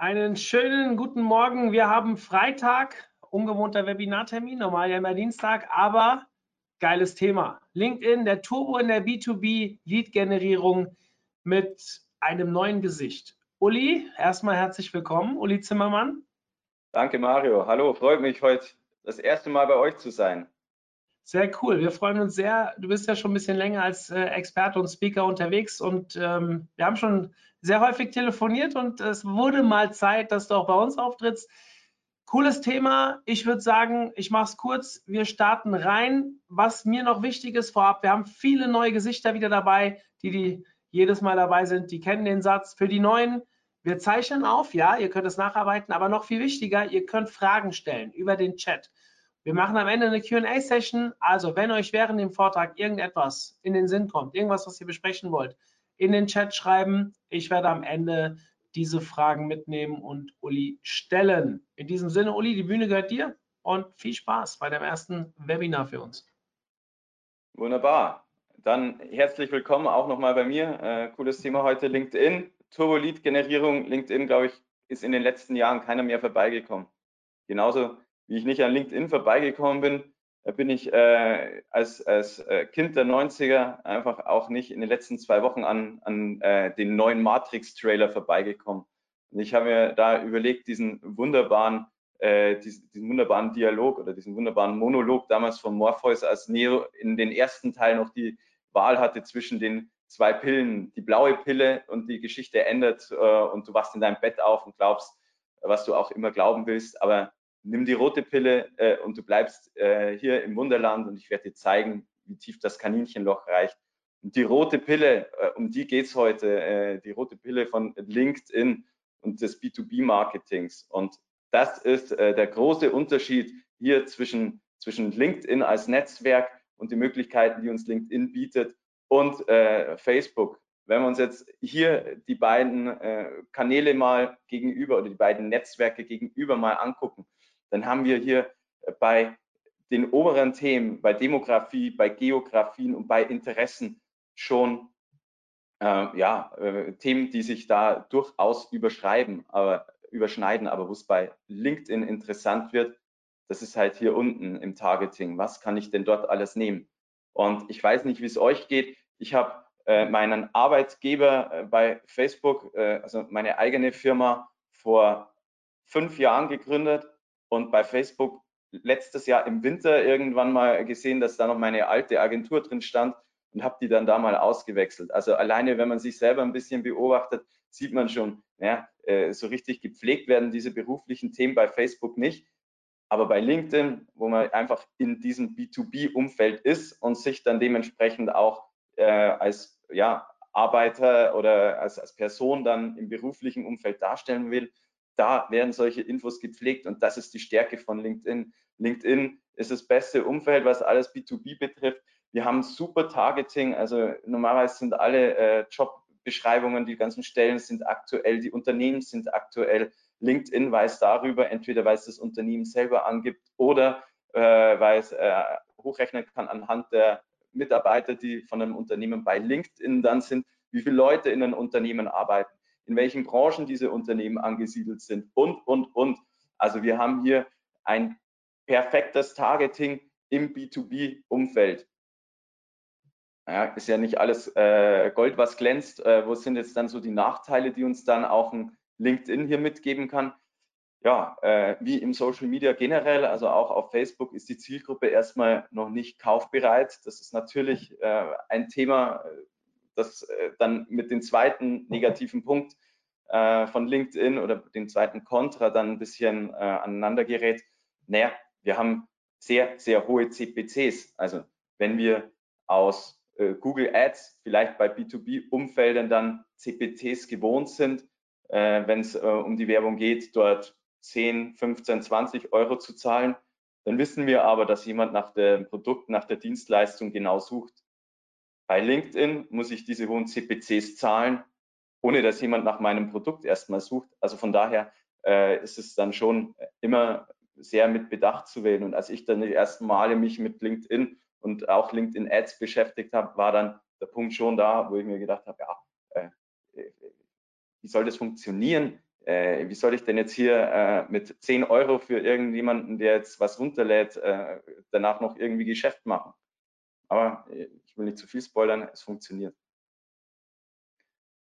Einen schönen guten Morgen. Wir haben Freitag, ungewohnter Webinartermin, normal ja immer Dienstag, aber geiles Thema. LinkedIn, der Turbo in der B2B-Lead-Generierung mit einem neuen Gesicht. Uli, erstmal herzlich willkommen. Uli Zimmermann. Danke, Mario. Hallo, freut mich heute das erste Mal bei euch zu sein. Sehr cool. Wir freuen uns sehr. Du bist ja schon ein bisschen länger als äh, Experte und Speaker unterwegs und ähm, wir haben schon sehr häufig telefoniert und es wurde mal Zeit, dass du auch bei uns auftrittst. Cooles Thema. Ich würde sagen, ich mache es kurz. Wir starten rein. Was mir noch wichtig ist vorab, wir haben viele neue Gesichter wieder dabei, die, die jedes Mal dabei sind. Die kennen den Satz. Für die Neuen, wir zeichnen auf. Ja, ihr könnt es nacharbeiten, aber noch viel wichtiger, ihr könnt Fragen stellen über den Chat. Wir machen am Ende eine QA-Session. Also, wenn euch während dem Vortrag irgendetwas in den Sinn kommt, irgendwas, was ihr besprechen wollt, in den Chat schreiben. Ich werde am Ende diese Fragen mitnehmen und Uli stellen. In diesem Sinne, Uli, die Bühne gehört dir und viel Spaß bei dem ersten Webinar für uns. Wunderbar. Dann herzlich willkommen auch nochmal bei mir. Äh, cooles Thema heute, LinkedIn. Turbo-Lead-Generierung. LinkedIn, glaube ich, ist in den letzten Jahren keiner mehr vorbeigekommen. Genauso wie ich nicht an LinkedIn vorbeigekommen bin, bin ich äh, als, als äh, Kind der 90er einfach auch nicht in den letzten zwei Wochen an, an äh, den neuen Matrix-Trailer vorbeigekommen. Und ich habe mir da überlegt, diesen wunderbaren, äh, diesen, diesen, wunderbaren Dialog oder diesen wunderbaren Monolog damals von Morpheus, als Neo in den ersten Teil noch die Wahl hatte zwischen den zwei Pillen, die blaue Pille und die Geschichte endet äh, und du wachst in deinem Bett auf und glaubst, was du auch immer glauben willst, aber nimm die rote Pille äh, und du bleibst äh, hier im Wunderland und ich werde dir zeigen, wie tief das Kaninchenloch reicht. Und die rote Pille, äh, um die geht's heute, äh, die rote Pille von LinkedIn und des B2B-Marketings. Und das ist äh, der große Unterschied hier zwischen, zwischen LinkedIn als Netzwerk und die Möglichkeiten, die uns LinkedIn bietet und äh, Facebook. Wenn wir uns jetzt hier die beiden Kanäle mal gegenüber oder die beiden Netzwerke gegenüber mal angucken, dann haben wir hier äh, bei den oberen Themen, bei Demografie, bei Geografien und bei Interessen schon äh, ja, äh, Themen, die sich da durchaus überschreiben, aber überschneiden, aber wo es bei LinkedIn interessant wird, das ist halt hier unten im Targeting. Was kann ich denn dort alles nehmen? Und ich weiß nicht, wie es euch geht. Ich habe äh, meinen Arbeitgeber äh, bei Facebook, äh, also meine eigene Firma, vor fünf Jahren gegründet und bei Facebook letztes Jahr im Winter irgendwann mal gesehen, dass da noch meine alte Agentur drin stand und habe die dann da mal ausgewechselt. Also alleine, wenn man sich selber ein bisschen beobachtet, sieht man schon, ja, äh, so richtig gepflegt werden diese beruflichen Themen bei Facebook nicht. Aber bei LinkedIn, wo man einfach in diesem B2B-Umfeld ist und sich dann dementsprechend auch äh, als ja, Arbeiter oder als, als Person dann im beruflichen Umfeld darstellen will, da werden solche Infos gepflegt und das ist die Stärke von LinkedIn. LinkedIn ist das beste Umfeld, was alles B2B betrifft. Wir haben super Targeting, also normalerweise sind alle äh, Jobbeschreibungen, die ganzen Stellen sind aktuell, die Unternehmen sind aktuell. LinkedIn weiß darüber, entweder weil es das Unternehmen selber angibt oder äh, weil es äh, hochrechnen kann anhand der Mitarbeiter, die von einem Unternehmen bei LinkedIn dann sind, wie viele Leute in einem Unternehmen arbeiten in welchen Branchen diese Unternehmen angesiedelt sind und, und, und. Also wir haben hier ein perfektes Targeting im B2B-Umfeld. Ja, ist ja nicht alles äh, Gold, was glänzt. Äh, wo sind jetzt dann so die Nachteile, die uns dann auch ein LinkedIn hier mitgeben kann? Ja, äh, wie im Social Media generell, also auch auf Facebook ist die Zielgruppe erstmal noch nicht kaufbereit. Das ist natürlich äh, ein Thema, das äh, dann mit dem zweiten negativen Punkt äh, von LinkedIn oder dem zweiten Kontra dann ein bisschen äh, aneinander gerät. Naja, wir haben sehr, sehr hohe CPCs. Also wenn wir aus äh, Google Ads vielleicht bei B2B-Umfeldern dann CPCs gewohnt sind, äh, wenn es äh, um die Werbung geht, dort 10, 15, 20 Euro zu zahlen, dann wissen wir aber, dass jemand nach dem Produkt, nach der Dienstleistung genau sucht. Bei LinkedIn muss ich diese hohen CPCs zahlen, ohne dass jemand nach meinem Produkt erstmal sucht. Also von daher äh, ist es dann schon immer sehr mit Bedacht zu wählen. Und als ich dann die ersten Male mich mit LinkedIn und auch LinkedIn Ads beschäftigt habe, war dann der Punkt schon da, wo ich mir gedacht habe, ja, äh, wie soll das funktionieren? äh, wie soll ich denn jetzt hier äh, mit 10 Euro für irgendjemanden, der jetzt was runterlädt, äh, danach noch irgendwie Geschäft machen? Aber äh, ich will nicht zu viel spoilern, es funktioniert.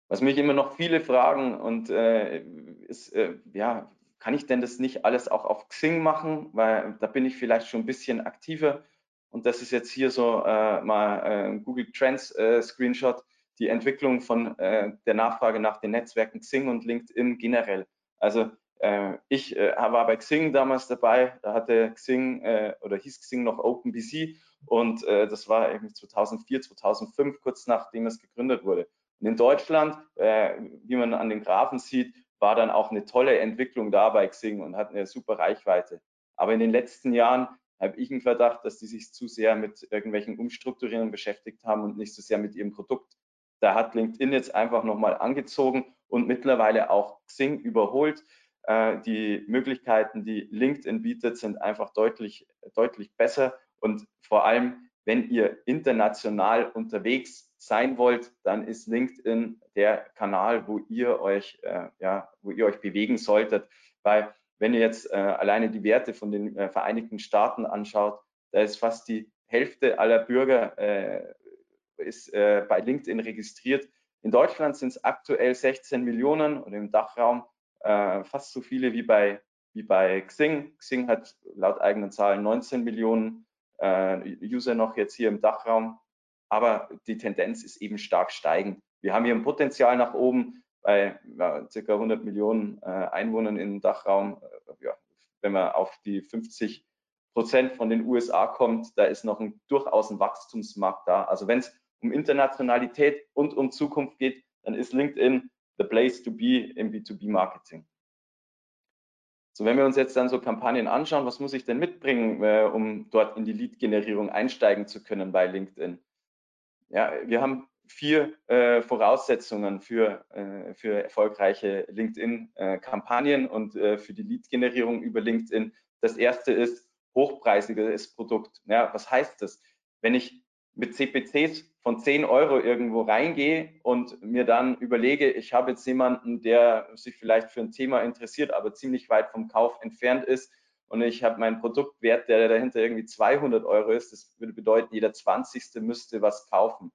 Was mich immer noch viele fragen und äh, ist, äh, ja, kann ich denn das nicht alles auch auf Xing machen? Weil da bin ich vielleicht schon ein bisschen aktiver. Und das ist jetzt hier so äh, mal ein Google Trends Screenshot die Entwicklung von äh, der Nachfrage nach den Netzwerken Xing und LinkedIn generell. Also äh, ich äh, war bei Xing damals dabei, da hatte Xing äh, oder hieß Xing noch OpenBC und äh, das war irgendwie 2004, 2005, kurz nachdem es gegründet wurde. Und in Deutschland, äh, wie man an den Graphen sieht, war dann auch eine tolle Entwicklung da bei Xing und hat eine super Reichweite. Aber in den letzten Jahren habe ich einen Verdacht, dass die sich zu sehr mit irgendwelchen Umstrukturierungen beschäftigt haben und nicht so sehr mit ihrem Produkt. Da hat LinkedIn jetzt einfach nochmal angezogen und mittlerweile auch Xing überholt. Äh, die Möglichkeiten, die LinkedIn bietet, sind einfach deutlich, deutlich besser. Und vor allem, wenn ihr international unterwegs sein wollt, dann ist LinkedIn der Kanal, wo ihr euch, äh, ja, wo ihr euch bewegen solltet. Weil wenn ihr jetzt äh, alleine die Werte von den äh, Vereinigten Staaten anschaut, da ist fast die Hälfte aller Bürger äh, ist äh, bei LinkedIn registriert. In Deutschland sind es aktuell 16 Millionen und im Dachraum äh, fast so viele wie bei, wie bei Xing. Xing hat laut eigenen Zahlen 19 Millionen User noch jetzt hier im Dachraum. Aber die Tendenz ist eben stark steigend. Wir haben hier ein Potenzial nach oben bei ja, circa 100 Millionen äh, Einwohnern im Dachraum. Äh, ja, wenn man auf die 50 Prozent von den USA kommt, da ist noch ein, durchaus ein Wachstumsmarkt da. Also wenn es um Internationalität und um Zukunft geht, dann ist LinkedIn the place to be im B2B-Marketing. So, wenn wir uns jetzt dann so Kampagnen anschauen, was muss ich denn mitbringen, äh, um dort in die Lead-Generierung einsteigen zu können bei LinkedIn? Ja, wir haben vier äh, Voraussetzungen für, äh, für erfolgreiche LinkedIn-Kampagnen und äh, für die Lead-Generierung über LinkedIn. Das erste ist hochpreisiges Produkt. Ja, was heißt das? Wenn ich mit CPCs von 10 Euro irgendwo reingehe und mir dann überlege, ich habe jetzt jemanden, der sich vielleicht für ein Thema interessiert, aber ziemlich weit vom Kauf entfernt ist und ich habe meinen Produktwert, der dahinter irgendwie 200 Euro ist, das würde bedeuten, jeder 20. müsste was kaufen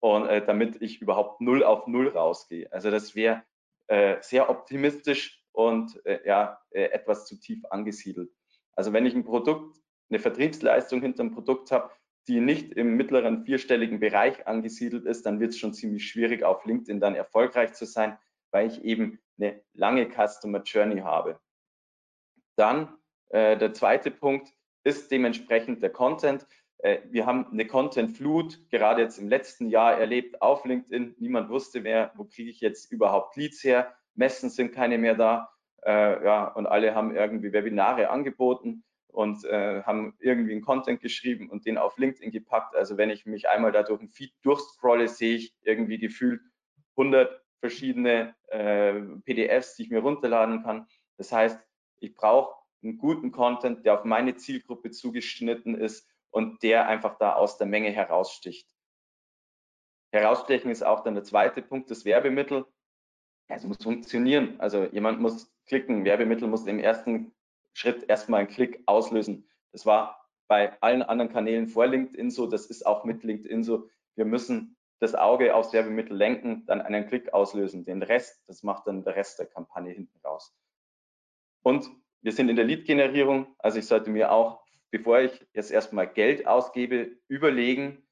und äh, damit ich überhaupt null auf null rausgehe. Also das wäre äh, sehr optimistisch und äh, ja, äh, etwas zu tief angesiedelt. Also wenn ich ein Produkt, eine Vertriebsleistung hinter dem Produkt habe, die nicht im mittleren vierstelligen Bereich angesiedelt ist, dann wird es schon ziemlich schwierig, auf LinkedIn dann erfolgreich zu sein, weil ich eben eine lange Customer Journey habe. Dann äh, der zweite Punkt ist dementsprechend der Content. Äh, wir haben eine Content-Flut gerade jetzt im letzten Jahr erlebt auf LinkedIn. Niemand wusste mehr, wo kriege ich jetzt überhaupt Leads her. Messen sind keine mehr da. Äh, ja, und alle haben irgendwie Webinare angeboten und äh, haben irgendwie einen Content geschrieben und den auf LinkedIn gepackt. Also wenn ich mich einmal da durch den Feed durchscrolle, sehe ich irgendwie gefühlt 100 verschiedene äh, PDFs, die ich mir runterladen kann. Das heißt, ich brauche einen guten Content, der auf meine Zielgruppe zugeschnitten ist und der einfach da aus der Menge heraussticht. Herausstechen ist auch dann der zweite Punkt, das Werbemittel. Es muss funktionieren. Also jemand muss klicken. Werbemittel muss im ersten Schritt erstmal einen Klick auslösen. Das war bei allen anderen Kanälen vor LinkedIn so, das ist auch mit LinkedIn so. Wir müssen das Auge aufs Werbemittel lenken, dann einen Klick auslösen. Den Rest, das macht dann der Rest der Kampagne hinten raus. Und wir sind in der Lead-Generierung, also ich sollte mir auch, bevor ich jetzt erstmal Geld ausgebe, überlegen,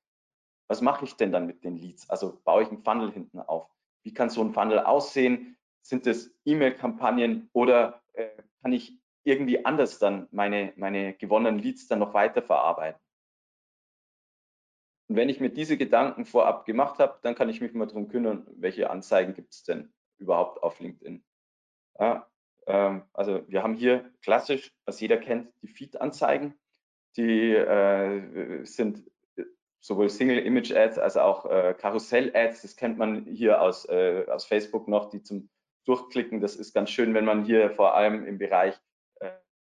was mache ich denn dann mit den Leads? Also baue ich einen Funnel hinten auf. Wie kann so ein Funnel aussehen? Sind es E-Mail-Kampagnen oder äh, kann ich irgendwie anders dann meine, meine gewonnenen Leads dann noch weiter verarbeiten. Und wenn ich mir diese Gedanken vorab gemacht habe, dann kann ich mich mal darum kümmern, welche Anzeigen gibt es denn überhaupt auf LinkedIn. Ja, ähm, also wir haben hier klassisch, was jeder kennt, die Feed-Anzeigen. Die äh, sind sowohl Single-Image-Ads als auch äh, Karussell-Ads. Das kennt man hier aus, äh, aus Facebook noch, die zum Durchklicken. Das ist ganz schön, wenn man hier vor allem im Bereich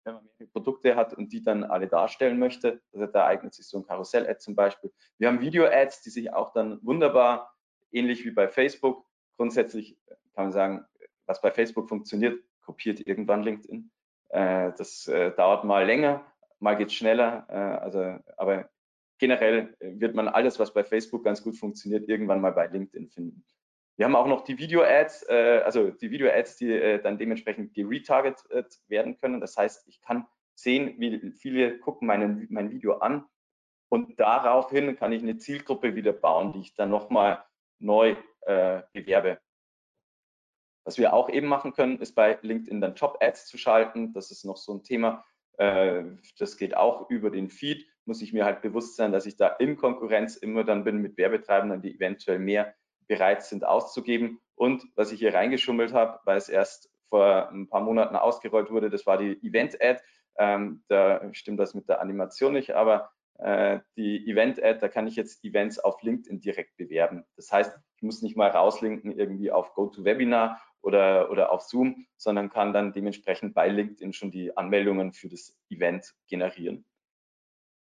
wenn man mehrere Produkte hat und die dann alle darstellen möchte. Also da eignet sich so ein Karussell-Ad zum Beispiel. Wir haben Video-Ads, die sich auch dann wunderbar, ähnlich wie bei Facebook, grundsätzlich kann man sagen, was bei Facebook funktioniert, kopiert irgendwann LinkedIn. Äh, das äh, dauert mal länger, mal geht schneller. Äh, also, aber generell wird man alles, was bei Facebook ganz gut funktioniert, irgendwann mal bei LinkedIn finden. Wir haben auch noch die Video-Ads, äh, also die Video-Ads, die äh, dann dementsprechend geretargetet werden können. Das heißt, ich kann sehen, wie viele gucken meine, mein Video an und daraufhin kann ich eine Zielgruppe wieder bauen, die ich dann nochmal neu äh, bewerbe. Was wir auch eben machen können, ist bei LinkedIn dann Top-Ads zu schalten. Das ist noch so ein Thema. Äh, das geht auch über den Feed. Muss ich mir halt bewusst sein, dass ich da in Konkurrenz immer dann bin mit Werbetreibenden, die eventuell mehr bereit sind auszugeben. Und was ich hier reingeschummelt habe, weil es erst vor ein paar Monaten ausgerollt wurde, das war die Event-Ad. Ähm, da stimmt das mit der Animation nicht, aber äh, die Event-Ad, da kann ich jetzt Events auf LinkedIn direkt bewerben. Das heißt, ich muss nicht mal rauslinken irgendwie auf GoToWebinar oder, oder auf Zoom, sondern kann dann dementsprechend bei LinkedIn schon die Anmeldungen für das Event generieren.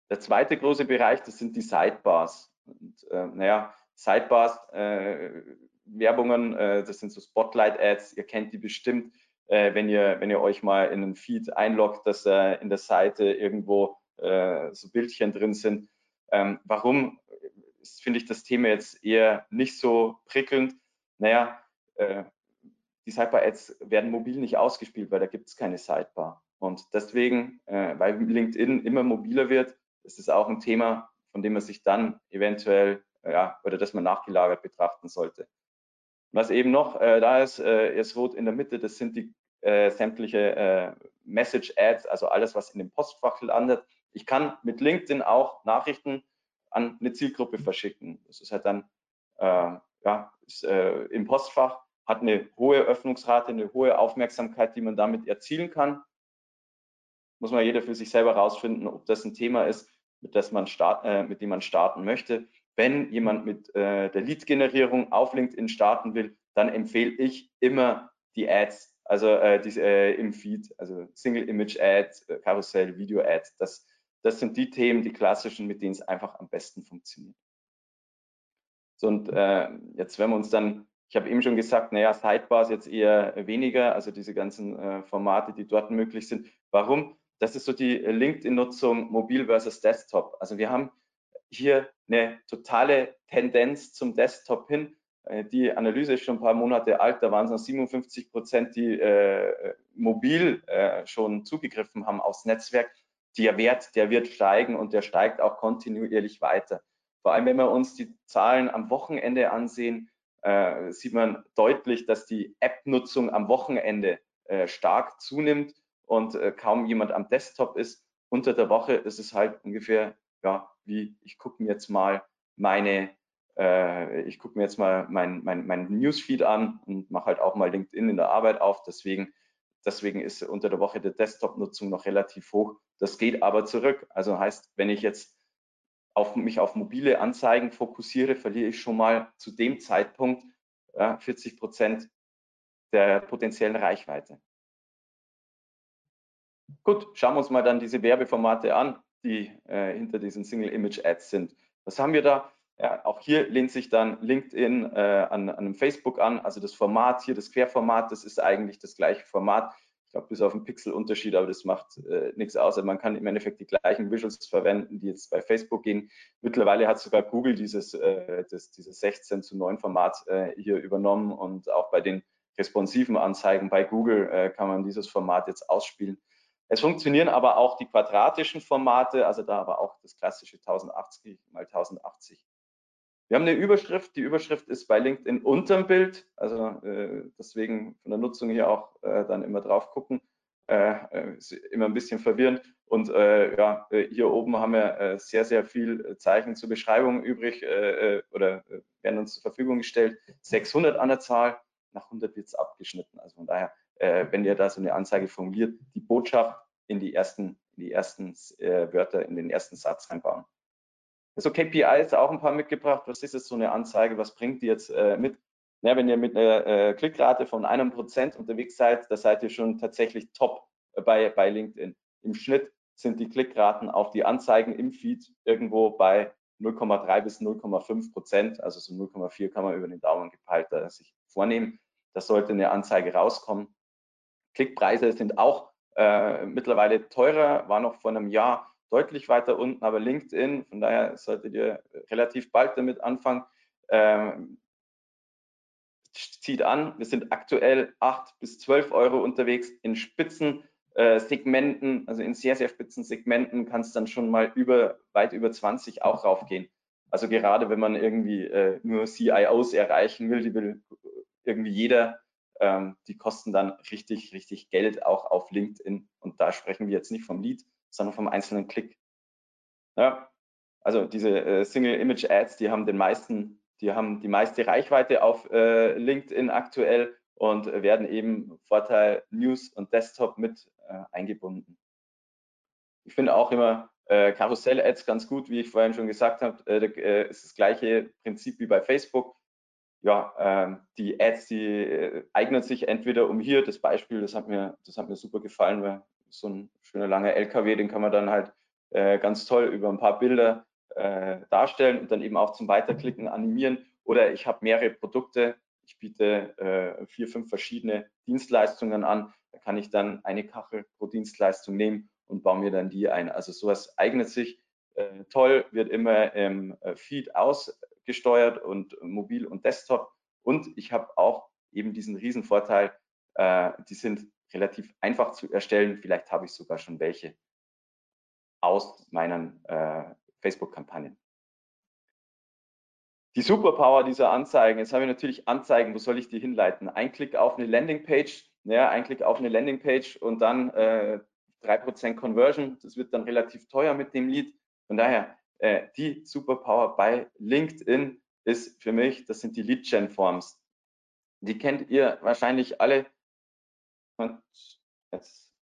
Der zweite große Bereich, das sind die Sidebars. Und, äh, naja, Sidebars, äh, Werbungen, äh, das sind so Spotlight-Ads, ihr kennt die bestimmt, äh, wenn, ihr, wenn ihr euch mal in einen Feed einloggt, dass äh, in der Seite irgendwo äh, so Bildchen drin sind. Ähm, warum finde ich das Thema jetzt eher nicht so prickelnd? Naja, äh, die Sidebar-Ads werden mobil nicht ausgespielt, weil da gibt es keine Sidebar. Und deswegen, äh, weil LinkedIn immer mobiler wird, ist es auch ein Thema, von dem man sich dann eventuell, ja, oder das man nachgelagert betrachten sollte. Was eben noch äh, da ist, äh, ist rot in der Mitte, das sind die äh, sämtliche äh, Message-Ads, also alles, was in dem Postfach landet. Ich kann mit LinkedIn auch Nachrichten an eine Zielgruppe verschicken. Das ist halt dann äh, ja, ist, äh, im Postfach hat eine hohe Öffnungsrate, eine hohe Aufmerksamkeit, die man damit erzielen kann. Muss man jeder für sich selber rausfinden, ob das ein Thema ist, mit, man start, äh, mit dem man starten möchte. Wenn jemand mit äh, der Lead-Generierung auf LinkedIn starten will, dann empfehle ich immer die Ads, also äh, die, äh, im Feed, also Single-Image-Ads, äh, Karussell, Video-Ads. Das, das sind die Themen, die klassischen, mit denen es einfach am besten funktioniert. So, und äh, jetzt, wenn wir uns dann ich habe eben schon gesagt, naja, Sidebar ist jetzt eher weniger, also diese ganzen äh, Formate, die dort möglich sind. Warum? Das ist so die LinkedIn-Nutzung mobil versus Desktop. Also wir haben hier eine totale Tendenz zum Desktop hin. Äh, die Analyse ist schon ein paar Monate alt, da waren es noch 57 Prozent, die äh, mobil äh, schon zugegriffen haben aufs Netzwerk. Der Wert, der wird steigen und der steigt auch kontinuierlich weiter. Vor allem, wenn wir uns die Zahlen am Wochenende ansehen, äh, sieht man deutlich, dass die App-Nutzung am Wochenende äh, stark zunimmt und äh, kaum jemand am Desktop ist. Unter der Woche ist es halt ungefähr, ja, wie ich gucke mir jetzt mal meine, äh, ich gucke mir jetzt mal mein, mein, mein Newsfeed an und mache halt auch mal LinkedIn in der Arbeit auf. Deswegen, deswegen ist unter der Woche die Desktop-Nutzung noch relativ hoch. Das geht aber zurück. Also heißt, wenn ich jetzt auf mich auf mobile Anzeigen fokussiere, verliere ich schon mal zu dem Zeitpunkt ja, 40 Prozent der potenziellen Reichweite. Gut, schauen wir uns mal dann diese Werbeformate an, die äh, hinter diesen Single Image Ads sind. Was haben wir da? Ja, auch hier lehnt sich dann LinkedIn äh, an, an einem Facebook an. Also das Format hier, das Querformat, das ist eigentlich das gleiche Format glaube, bis auf einen Pixel-Unterschied, aber das macht äh, nichts aus. Also man kann im Endeffekt die gleichen Visuals verwenden, die jetzt bei Facebook gehen. Mittlerweile hat sogar Google dieses, äh, das, dieses 16 zu 9 Format äh, hier übernommen und auch bei den responsiven Anzeigen bei Google äh, kann man dieses Format jetzt ausspielen. Es funktionieren aber auch die quadratischen Formate, also da aber auch das klassische 1080 mal 1080 wir haben eine Überschrift. Die Überschrift ist bei LinkedIn unterm Bild. Also äh, deswegen von der Nutzung hier auch äh, dann immer drauf gucken. Äh, äh ist immer ein bisschen verwirrend. Und äh, ja, äh, hier oben haben wir sehr, sehr viel Zeichen zur Beschreibung übrig oder werden uns zur Verfügung gestellt. 600 an der Zahl. Nach 100 wird es abgeschnitten. Also von daher, wenn ihr da so eine Anzeige formuliert, die Botschaft in die ersten, in die ersten Wörter, in den ersten Satz reinbauen. So KPIs auch ein paar mitgebracht. Was ist jetzt so eine Anzeige? Was bringt die jetzt äh, mit? Ja, wenn ihr mit einer äh, Klickrate von einem Prozent unterwegs seid, da seid ihr schon tatsächlich top bei, bei LinkedIn. Im Schnitt sind die Klickraten auf die Anzeigen im Feed irgendwo bei 0,3 bis 0,5 Prozent, also so 0,4 kann man über den Daumen gepeilt sich vornehmen. das sollte eine Anzeige rauskommen. Klickpreise sind auch äh, mittlerweile teurer, war noch vor einem Jahr deutlich weiter unten, aber LinkedIn, von daher solltet ihr relativ bald damit anfangen. Ähm, zieht an, wir sind aktuell 8 bis 12 Euro unterwegs in Spitzensegmenten, äh, also in sehr, sehr spitzen Segmenten kann es dann schon mal über, weit über 20 auch raufgehen. Also gerade wenn man irgendwie äh, nur CIOs erreichen will, die will irgendwie jeder, ähm, die kosten dann richtig, richtig Geld auch auf LinkedIn. Und da sprechen wir jetzt nicht vom Lead, sondern vom einzelnen Klick. Ja, also diese äh, Single Image Ads, die haben den meisten, die haben die meiste Reichweite auf äh, LinkedIn aktuell und werden eben Vorteil News und Desktop mit äh, eingebunden. Ich finde auch immer äh, Karussell-Ads ganz gut, wie ich vorhin schon gesagt habe. Äh, äh, ist das gleiche Prinzip wie bei Facebook. Ja, ähm, die Ads, die äh, eignen sich entweder um hier, das Beispiel, das hat mir, das hat mir super gefallen, weil so ein schöner langer LKW, den kann man dann halt äh, ganz toll über ein paar Bilder äh, darstellen und dann eben auch zum Weiterklicken animieren. Oder ich habe mehrere Produkte, ich biete vier, fünf verschiedene Dienstleistungen an. Da kann ich dann eine Kachel pro Dienstleistung nehmen und baue mir dann die ein. Also sowas eignet sich toll, wird immer im Feed ausgesteuert und mobil und Desktop. Und ich habe auch eben diesen riesen Vorteil, äh, die sind relativ einfach zu erstellen. Vielleicht habe ich sogar schon welche aus meinen äh, Facebook-Kampagnen. Die Superpower dieser Anzeigen, jetzt habe ich natürlich Anzeigen, wo soll ich die hinleiten? Ein Klick auf eine Landingpage, ja, ein Klick auf eine Landingpage und dann äh, 3% Conversion, das wird dann relativ teuer mit dem Lead. Von daher, äh, die Superpower bei LinkedIn ist für mich, das sind die Lead-Gen-Forms. Die kennt ihr wahrscheinlich alle. Und jetzt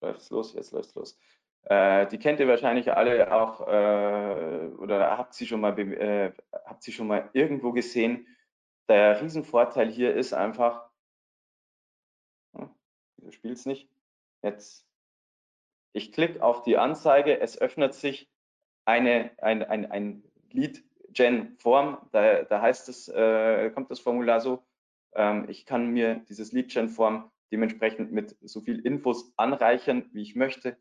läuft es los, jetzt läuft es los. Äh, die kennt ihr wahrscheinlich alle auch äh, oder habt sie schon mal äh, habt sie schon mal irgendwo gesehen. Der Riesenvorteil hier ist einfach, hm, du spielst nicht. Jetzt, ich klicke auf die Anzeige, es öffnet sich eine, ein, ein, ein Lead-Gen-Form, da, da heißt es, äh, kommt das Formular so, ähm, ich kann mir dieses Lead-Gen-Form dementsprechend mit so viel Infos anreichern, wie ich möchte.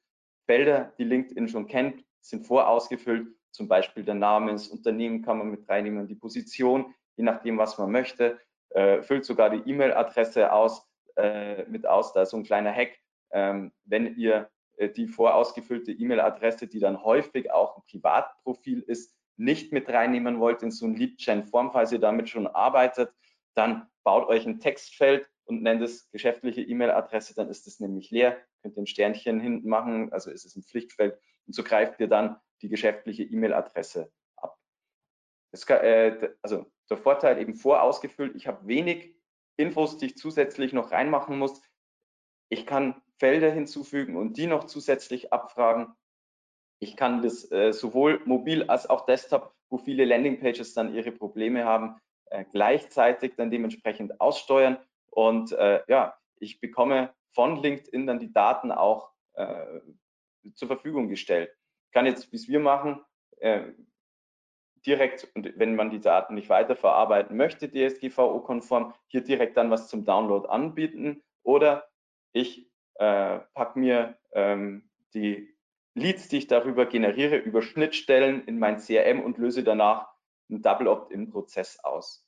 Felder, die LinkedIn schon kennt, sind vorausgefüllt. Zum Beispiel der Name des Unternehmens kann man mit reinnehmen, die Position, je nachdem, was man möchte. Äh, füllt sogar die E-Mail-Adresse aus, äh, mit aus. Da ist so ein kleiner Hack. Ähm, wenn ihr die vorausgefüllte E-Mail-Adresse, die dann häufig auch ein Privatprofil ist, nicht mit reinnehmen wollt in so ein Lead-Gen-Form, falls ihr damit schon arbeitet, dann baut euch ein Textfeld und nennt es geschäftliche E-Mail-Adresse, dann ist es nämlich leer, könnt ein Sternchen hinten machen, also ist es ein Pflichtfeld und so greift ihr dann die geschäftliche E-Mail-Adresse ab. Kann, äh, also der Vorteil eben vorausgefüllt, ich habe wenig Infos, die ich zusätzlich noch reinmachen muss. Ich kann Felder hinzufügen und die noch zusätzlich abfragen. Ich kann das äh, sowohl mobil als auch Desktop, wo viele Landingpages dann ihre Probleme haben, äh, gleichzeitig dann dementsprechend aussteuern. Und äh, ja, ich bekomme von LinkedIn dann die Daten auch äh, zur Verfügung gestellt. Ich kann jetzt, wie es wir machen, äh, direkt, und wenn man die Daten nicht weiterverarbeiten möchte, DSGVO-konform, hier direkt dann was zum Download anbieten oder ich äh, pack mir ähm, die Leads, die ich darüber generiere, über Schnittstellen in mein CRM und löse danach einen Double Opt-in-Prozess aus.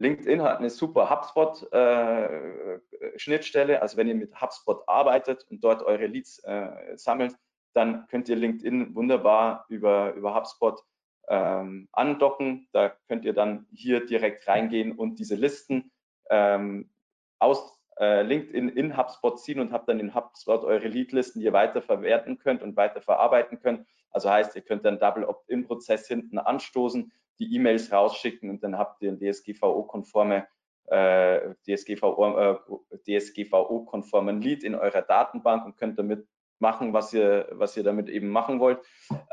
LinkedIn hat eine super HubSpot-Schnittstelle. Äh, also wenn ihr mit HubSpot arbeitet und dort eure Leads äh, sammelt, dann könnt ihr LinkedIn wunderbar über, über HubSpot ähm, andocken. Da könnt ihr dann hier direkt reingehen und diese Listen ähm, aus äh, LinkedIn in HubSpot ziehen und habt dann in HubSpot eure Leadlisten, die ihr weiter verwerten könnt und weiter verarbeiten könnt. Also heißt, ihr könnt dann Double Opt-in-Prozess hinten anstoßen, die E-Mails rausschicken und dann habt ihr ein DSGVO-konforme äh, DSGVO, äh, DSGVO-konformen Lead in eurer Datenbank und könnt damit machen, was ihr, was ihr damit eben machen wollt.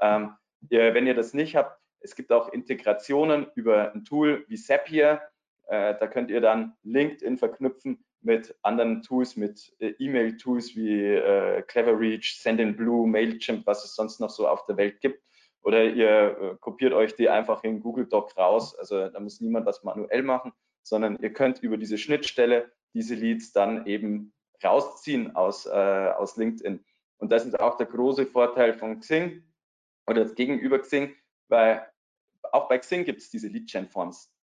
Ähm, ihr, wenn ihr das nicht habt, es gibt auch Integrationen über ein Tool wie Zapier. Äh, da könnt ihr dann LinkedIn verknüpfen mit anderen Tools, mit äh, E-Mail-Tools wie äh, Cleverreach, Sendinblue, Mailchimp, was es sonst noch so auf der Welt gibt. Oder ihr äh, kopiert euch die einfach in Google Doc raus. Also da muss niemand was manuell machen, sondern ihr könnt über diese Schnittstelle diese Leads dann eben rausziehen aus, äh, aus LinkedIn. Und das ist auch der große Vorteil von Xing oder gegenüber Xing, weil auch bei Xing gibt es diese Lead-Gen-Forms.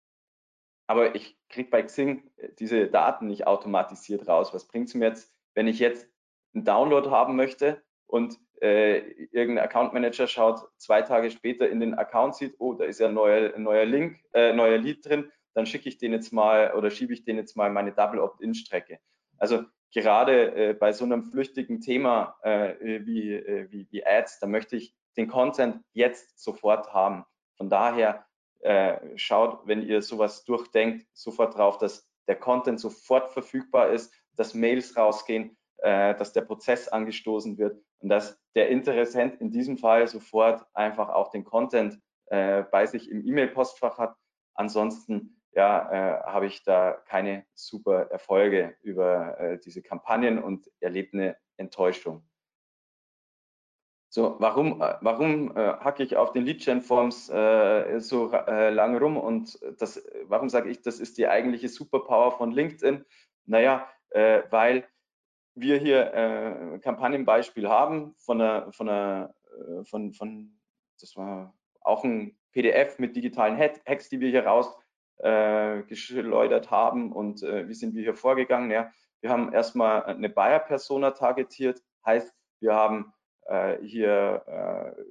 Aber ich kriege bei Xing äh, diese Daten nicht automatisiert raus. Was bringt es mir jetzt, wenn ich jetzt einen Download haben möchte und äh, irgendein Account Manager schaut zwei Tage später in den Account, sieht, oh, da ist ja ein neuer, ein neuer Link, äh, neuer Lead drin, dann schicke ich den jetzt mal oder schiebe ich den jetzt mal meine Double Opt-in-Strecke. Also gerade äh, bei so einem flüchtigen Thema äh, wie, äh, wie, wie Ads, da möchte ich den Content jetzt sofort haben. Von daher äh, schaut, wenn ihr sowas durchdenkt, sofort drauf, dass der Content sofort verfügbar ist, dass Mails rausgehen, äh, dass der Prozess angestoßen wird und dass der Interessent in diesem Fall sofort einfach auch den Content äh, bei sich im E-Mail-Postfach hat. Ansonsten ja, äh, habe ich da keine super Erfolge über äh, diese Kampagnen und erlebe eine Enttäuschung. So, warum, äh, warum äh, hacke ich auf den Lead-Gen-Forms äh, so äh, lange rum und das, warum sage ich, das ist die eigentliche Superpower von LinkedIn? Naja, äh, weil wir hier äh, Kampagnenbeispiel haben von einer, von einer, äh, von, von, das war auch ein PDF mit digitalen Hacks, die wir hier raus äh, haben und wie sind wir hier vorgegangen? Ja, wir haben erstmal eine Buyer-Persona targetiert, heißt, wir haben äh, hier äh,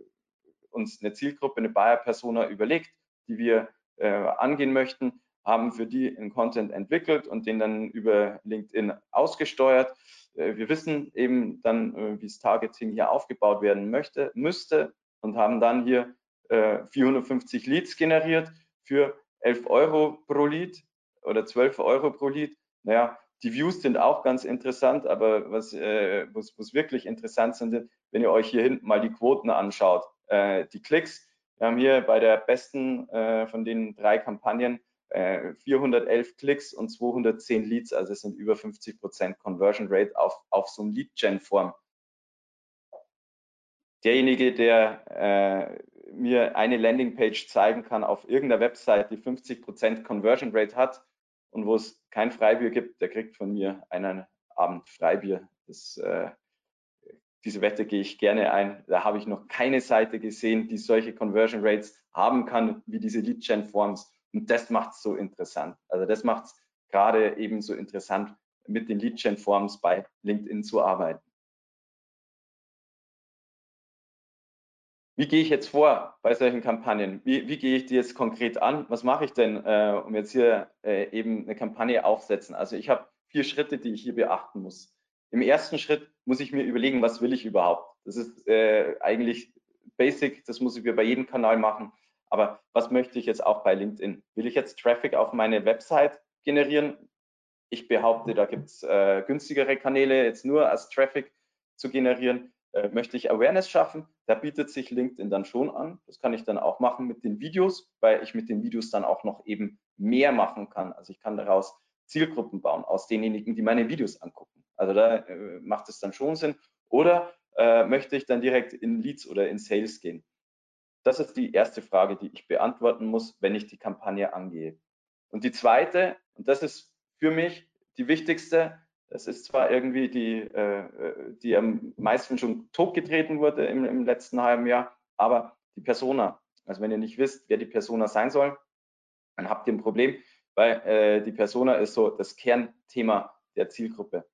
uns eine Zielgruppe, eine Buyer-Persona überlegt, die wir äh, angehen möchten, haben für die einen Content entwickelt und den dann über LinkedIn ausgesteuert. Äh, wir wissen eben dann, wie das Targeting hier aufgebaut werden möchte, müsste und haben dann hier 450 Leads generiert für 11 Euro pro Lied oder 12 Euro pro Lied. Naja, die Views sind auch ganz interessant, aber was, äh, was, was wirklich interessant sind, wenn ihr euch hier hinten mal die Quoten anschaut, äh, die Klicks. Wir haben hier bei der besten äh, von den drei Kampagnen 411 äh, Klicks und 210 Leads, also es sind über 50 Prozent Conversion Rate auf, auf so ein Lead-Gen-Form. Derjenige, der äh, mir eine Landingpage zeigen kann auf irgendeiner Website, die 50% Conversion Rate hat und wo es kein Freibier gibt, der kriegt von mir einen Abend Freibier. Das, äh, diese Wette gehe ich gerne ein. Da habe ich noch keine Seite gesehen, die solche Conversion Rates haben kann wie diese Lead Gen Forms. Und das macht es so interessant. Also das macht es gerade eben so interessant, mit den Lead Gen Forms bei LinkedIn zu arbeiten. Wie gehe ich jetzt vor bei solchen Kampagnen? Wie, wie gehe ich die jetzt konkret an? Was mache ich denn, äh, um jetzt hier äh, eben eine Kampagne aufsetzen? Also ich habe vier Schritte, die ich hier beachten muss. Im ersten Schritt muss ich mir überlegen, was will ich überhaupt? Das ist äh, eigentlich basic, das muss ich mir bei jedem Kanal machen. Aber was möchte ich jetzt auch bei LinkedIn? Will ich jetzt Traffic auf meine Website generieren? Ich behaupte, da gibt es äh, günstigere Kanäle, jetzt nur als Traffic zu generieren. Äh, möchte ich Awareness schaffen, da bietet sich LinkedIn dann schon an. Das kann ich dann auch machen mit den Videos, weil ich mit den Videos dann auch noch eben mehr machen kann. Also ich kann daraus Zielgruppen bauen aus denjenigen, die meine Videos angucken. Also da äh, macht es dann schon Sinn. Oder äh, möchte ich dann direkt in Leads oder in Sales gehen? Das ist die erste Frage, die ich beantworten muss, wenn ich die Kampagne angehe. Und die zweite, und das ist für mich die wichtigste, das ist zwar irgendwie die, äh, die am meisten schon totgetreten wurde im, im letzten halben Jahr, aber die Persona. Also wenn ihr nicht wisst, wer die Persona sein soll, dann habt ihr ein Problem, weil äh, die Persona ist so das Kernthema der Zielgruppe.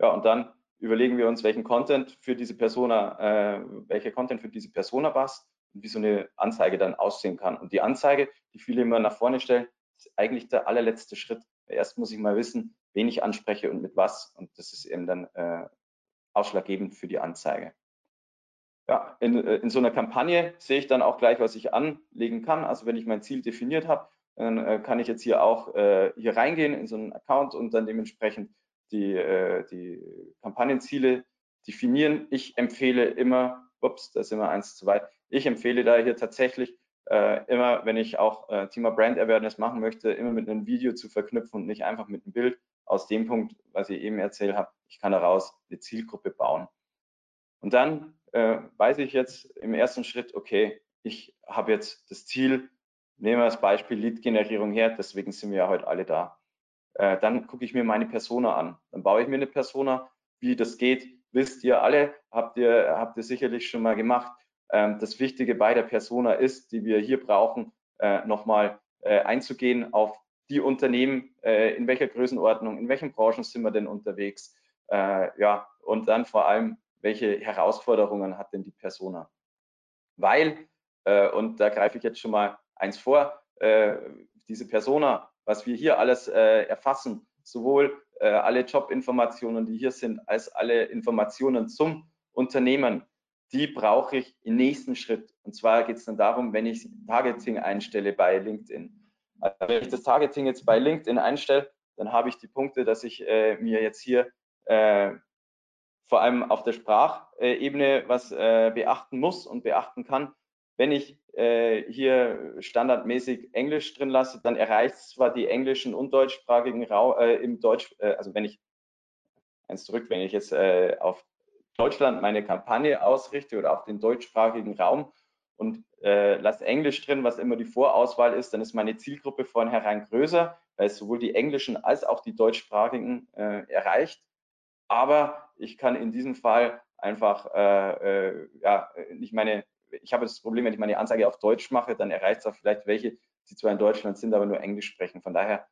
Ja, und dann überlegen wir uns, welchen Content für diese Persona, äh, welcher Content für diese Persona passt und wie so eine Anzeige dann aussehen kann. Und die Anzeige, die viele immer nach vorne stellen, ist eigentlich der allerletzte Schritt. Erst muss ich mal wissen, wen ich anspreche und mit was. Und das ist eben dann äh, ausschlaggebend für die Anzeige. Ja, in, äh, in so einer Kampagne sehe ich dann auch gleich, was ich anlegen kann. Also wenn ich mein Ziel definiert habe, dann äh, kann ich jetzt hier auch äh, hier reingehen in so einen Account und dann dementsprechend die, äh, die Kampagnenziele definieren. Ich empfehle immer, ups, da sind wir eins zu weit. Ich empfehle da hier tatsächlich äh, immer, wenn ich auch äh, Thema Brand Awareness machen möchte, immer mit einem Video zu verknüpfen und nicht einfach mit einem Bild, aus dem Punkt, was ich eben erzählt habe, ich kann daraus eine Zielgruppe bauen. Und dann äh, weiß ich jetzt im ersten Schritt, okay, ich habe jetzt das Ziel, nehmen wir das Beispiel Lead-Generierung her, deswegen sind wir ja heute alle da. äh, dann gucke ich mir meine Persona an. Dann baue ich mir eine Persona, wie das geht, wisst ihr alle, habt ihr, habt ihr sicherlich schon mal gemacht. Ähm, das Wichtige bei der Persona ist, die wir hier brauchen, äh, nochmal äh, einzugehen auf die Unternehmen, äh, in welcher Größenordnung, in welchen Branchen sind wir denn unterwegs, ja, und dann vor allem, welche Herausforderungen hat denn die Persona? Weil, und da greife ich jetzt schon mal eins vor, diese Persona, was wir hier alles erfassen, sowohl alle Jobinformationen, die hier sind, als alle Informationen zum Unternehmen, die brauche ich im nächsten Schritt. Und zwar geht es dann darum, wenn ich Targeting einstelle bei LinkedIn. Also wenn ich das Targeting jetzt bei LinkedIn einstelle, dann habe ich die Punkte, dass ich äh, mir jetzt hier äh, vor allem auf der Sprachebene was äh, beachten muss und beachten kann. Wenn ich äh, hier standardmäßig Englisch drin lasse, dann erreicht es zwar die englischen und deutschsprachigen Raum äh, im Deutsch, äh, also wenn ich eins zurück, wenn ich jetzt auf Deutschland meine Kampagne ausrichte oder auf den deutschsprachigen Raum und äh, lasse Englisch drin, was immer die Vorauswahl ist, dann ist meine Zielgruppe vornherein größer, weil es sowohl die englischen als auch die deutschsprachigen äh, erreicht. Aber ich kann in diesem Fall einfach äh, äh ja, nicht meine ich habe das Problem, wenn ich meine Anzeige auf Deutsch mache, dann erreicht es auch vielleicht welche, die zwar in Deutschland sind, aber nur Englisch sprechen. Von daher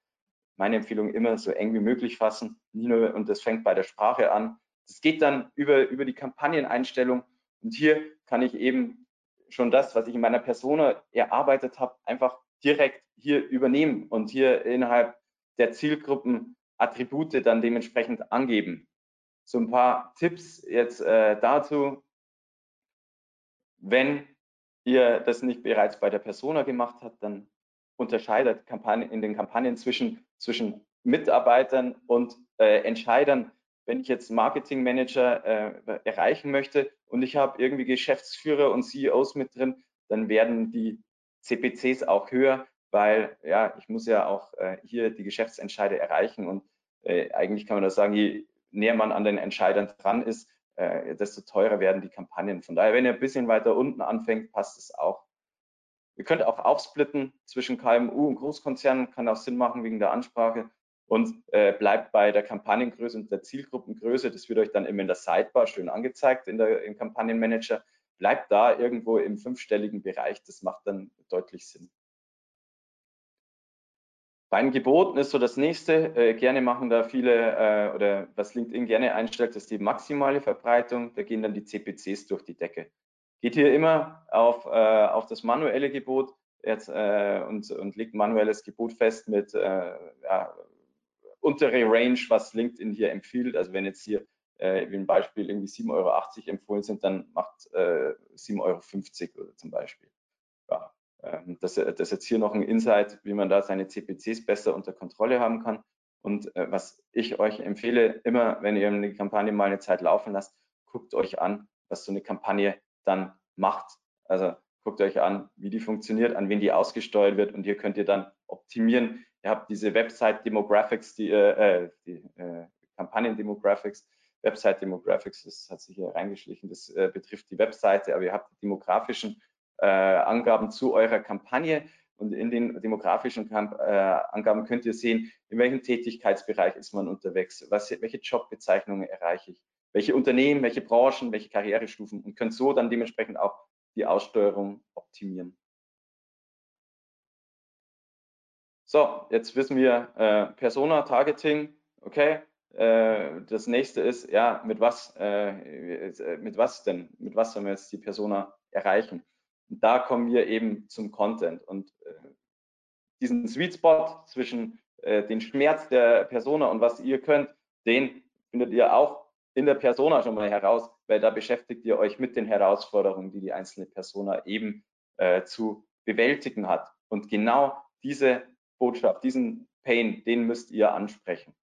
meine Empfehlung immer so eng wie möglich fassen. Nur, und das fängt bei der Sprache an. Das geht dann über, über die Kampagneneinstellung. Und hier kann ich eben schon das, was ich in meiner Persona erarbeitet habe, einfach direkt hier übernehmen und hier innerhalb der Zielgruppen Attribute dann dementsprechend angeben. So ein paar Tipps jetzt äh, dazu. Wenn ihr das nicht bereits bei der Persona gemacht habt, dann unterscheidet Kampagnen, in den Kampagnen zwischen, zwischen Mitarbeitern und äh, Entscheidern. Wenn ich jetzt Marketingmanager äh, erreichen möchte und ich habe irgendwie Geschäftsführer und CEOs mit drin, dann werden die CPCs auch höher, weil ja, ich muss ja auch äh, hier die Geschäftsentscheider erreichen und äh, eigentlich kann man das sagen, je näher man an den Entscheidern dran ist, äh, desto teurer werden die Kampagnen. Von daher, wenn ihr ein bisschen weiter unten anfängt, passt es auch. Ihr könnt auch aufsplitten zwischen KMU und Großkonzernen, kann auch Sinn machen wegen der Ansprache und äh, bleibt bei der Kampagnengröße und der Zielgruppengröße. Das wird euch dann immer in der Sidebar schön angezeigt in der, im Kampagnenmanager. Bleibt da irgendwo im fünfstelligen Bereich. Das macht dann deutlich Sinn. Bei den Geboten ist so das nächste. Äh, gerne machen da viele äh, oder was LinkedIn gerne einstellt, ist die maximale Verbreitung. Da gehen dann die CPCs durch die Decke. Geht hier immer auf, äh, auf das manuelle Gebot jetzt, äh, und, und legt manuelles Gebot fest mit äh, ja, untere Range, was LinkedIn hier empfiehlt. Also wenn jetzt hier äh, wie ein Beispiel irgendwie 7,80 Euro empfohlen sind, dann macht äh, 7,50 Euro zum Beispiel. Ja, ähm, das, äh, das ist jetzt hier noch ein Insight, wie man da seine CPCs besser unter Kontrolle haben kann. Und äh, was ich euch empfehle, immer, wenn ihr eine Kampagne mal eine Zeit laufen lasst, guckt euch an, was so eine Kampagne dann macht. Also guckt euch an, wie die funktioniert, an wen die ausgesteuert wird und hier könnt ihr dann optimieren. Ihr habt diese Website Demographics, die, äh, die äh, Kampagnen Demographics, Website Demographics, das hat sich hier reingeschlichen, das äh, betrifft die Webseite, aber ihr habt die demografischen äh, Angaben zu eurer Kampagne. Und in den demografischen Kamp äh, Angaben könnt ihr sehen, in welchem Tätigkeitsbereich ist man unterwegs, was, welche Jobbezeichnungen erreiche ich, welche Unternehmen, welche Branchen, welche Karrierestufen und könnt so dann dementsprechend auch die Aussteuerung optimieren. So, jetzt wissen wir äh, Persona Targeting, okay. Äh, das nächste ist, ja, mit was, äh, mit was denn, mit was sollen wir jetzt die Persona erreichen? Und da kommen wir eben zum Content und äh, diesen Sweet Spot zwischen äh, den Schmerz der Persona und was ihr könnt, den findet ihr auch in der Persona schon mal heraus, weil da beschäftigt ihr euch mit den Herausforderungen, die die einzelne Persona eben äh, zu bewältigen hat. Und genau diese Botschaft, diesen Pain, den müsst ihr ansprechen.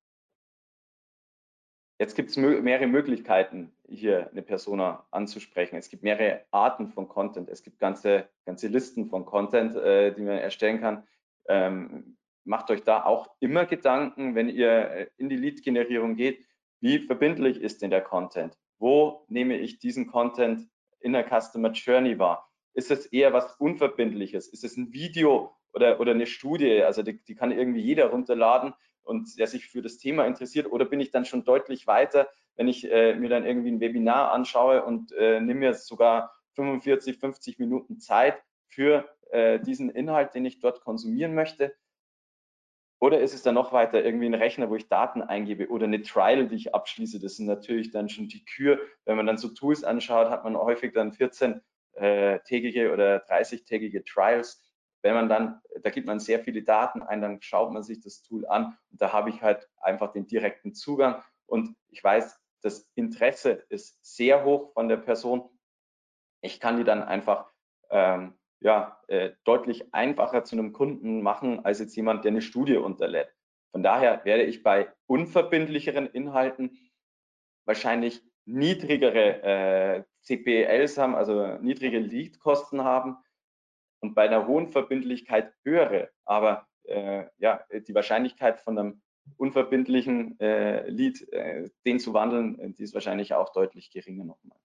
Jetzt gibt es mehrere Möglichkeiten, hier eine Persona anzusprechen. Es gibt mehrere Arten von Content. Es gibt ganze, ganze Listen von Content, äh, die man erstellen kann. Ähm, macht euch da auch immer Gedanken, wenn ihr äh, in die Lead-Generierung geht, wie verbindlich ist denn der Content? Wo nehme ich diesen Content in der Customer Journey wahr? Ist es eher was Unverbindliches? Ist es ein Video oder, oder eine Studie? Also die, die kann irgendwie jeder runterladen und der sich für das Thema interessiert oder bin ich dann schon deutlich weiter, wenn ich äh, mir dann irgendwie ein Webinar anschaue und äh, nehme mir sogar 45, 50 Minuten Zeit für äh, diesen Inhalt, den ich dort konsumieren möchte. Oder ist es dann noch weiter irgendwie ein Rechner, wo ich Daten eingebe oder eine Trial, die ich abschließe? Das sind natürlich dann schon die Kür. Wenn man dann so Tools anschaut, hat man häufig dann 14-tägige äh, oder 30-tägige Trials. Wenn man dann, da gibt man sehr viele Daten ein, dann schaut man sich das Tool an und da habe ich halt einfach den direkten Zugang und ich weiß, das Interesse ist sehr hoch von der Person. Ich kann die dann einfach ähm, ja, äh, deutlich einfacher zu einem Kunden machen, als jetzt jemand, der eine Studie unterlädt. Von daher werde ich bei unverbindlicheren Inhalten wahrscheinlich niedrigere äh, CPLs haben, also niedrige Leadkosten haben und bei einer hohen Verbindlichkeit höhere. Aber äh, ja, die Wahrscheinlichkeit von einem unverbindlichen äh, Lead, äh, den zu wandeln, äh, die ist wahrscheinlich auch deutlich geringer nochmal.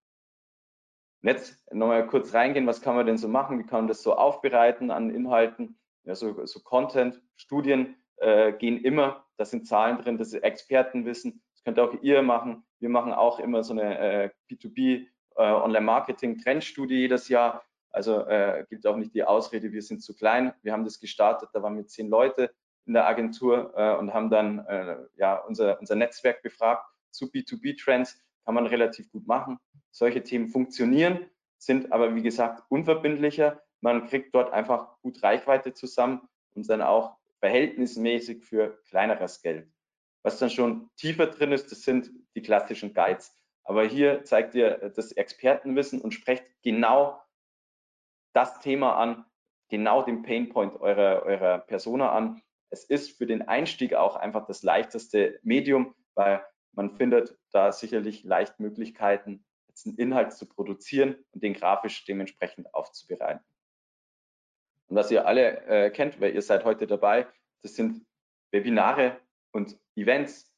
Jetzt nochmal kurz reingehen, was kann man denn so machen? Wie kann man das so aufbereiten an Inhalten? Ja, so, so Content, Studien äh, gehen immer, da sind Zahlen drin, das ist Expertenwissen. Das könnt auch ihr machen. Wir machen auch immer so eine äh, B2B äh, Online-Marketing-Trendstudie jedes Jahr. Also äh, gibt auch nicht die Ausrede, wir sind zu klein. Wir haben das gestartet, da waren wir zehn Leute in der Agentur äh, und haben dann äh, ja unser, unser Netzwerk befragt zu B2B-Trends. Kann man relativ gut machen. Solche Themen funktionieren, sind aber wie gesagt unverbindlicher. Man kriegt dort einfach gut Reichweite zusammen und dann auch verhältnismäßig für kleineres Geld. Was dann schon tiefer drin ist, das sind die klassischen Guides. Aber hier zeigt ihr das Expertenwissen und sprecht genau das Thema an, genau den Painpoint eurer, eurer Persona an. Es ist für den Einstieg auch einfach das leichteste Medium, weil man findet da sicherlich leicht Möglichkeiten, jetzt einen Inhalt zu produzieren und den grafisch dementsprechend aufzubereiten. Und was ihr alle äh, kennt, weil ihr seid heute dabei, das sind Webinare und Events.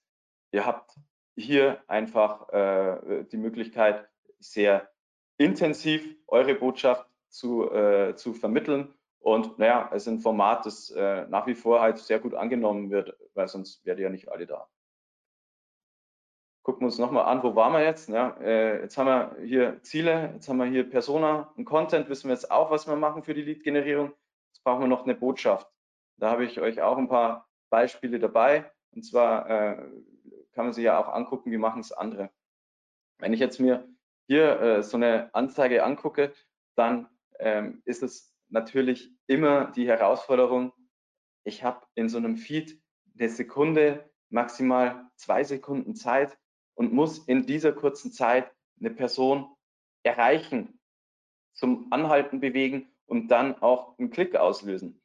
Ihr habt hier einfach äh, die Möglichkeit, sehr intensiv eure Botschaft zu, äh, zu vermitteln. Und naja, es ist ein Format, das äh, nach wie vor halt sehr gut angenommen wird, weil sonst wäre ja nicht alle da gucken wir uns nochmal an, wo waren wir jetzt? Ja, äh, jetzt haben wir hier Ziele, jetzt haben wir hier Persona und Content, wissen wir jetzt auch, was wir machen für die Lead-Generierung. Jetzt brauchen wir noch eine Botschaft. Da habe ich euch auch ein paar Beispiele dabei. Und zwar äh, kann man sich ja auch angucken, wie machen es andere. Wenn ich jetzt mir hier äh, so eine Anzeige angucke, dann ähm, ist es natürlich immer die Herausforderung, ich habe in so einem Feed eine Sekunde, maximal zwei Sekunden Zeit, und muss in dieser kurzen Zeit eine Person erreichen, zum Anhalten bewegen und dann auch einen Klick auslösen.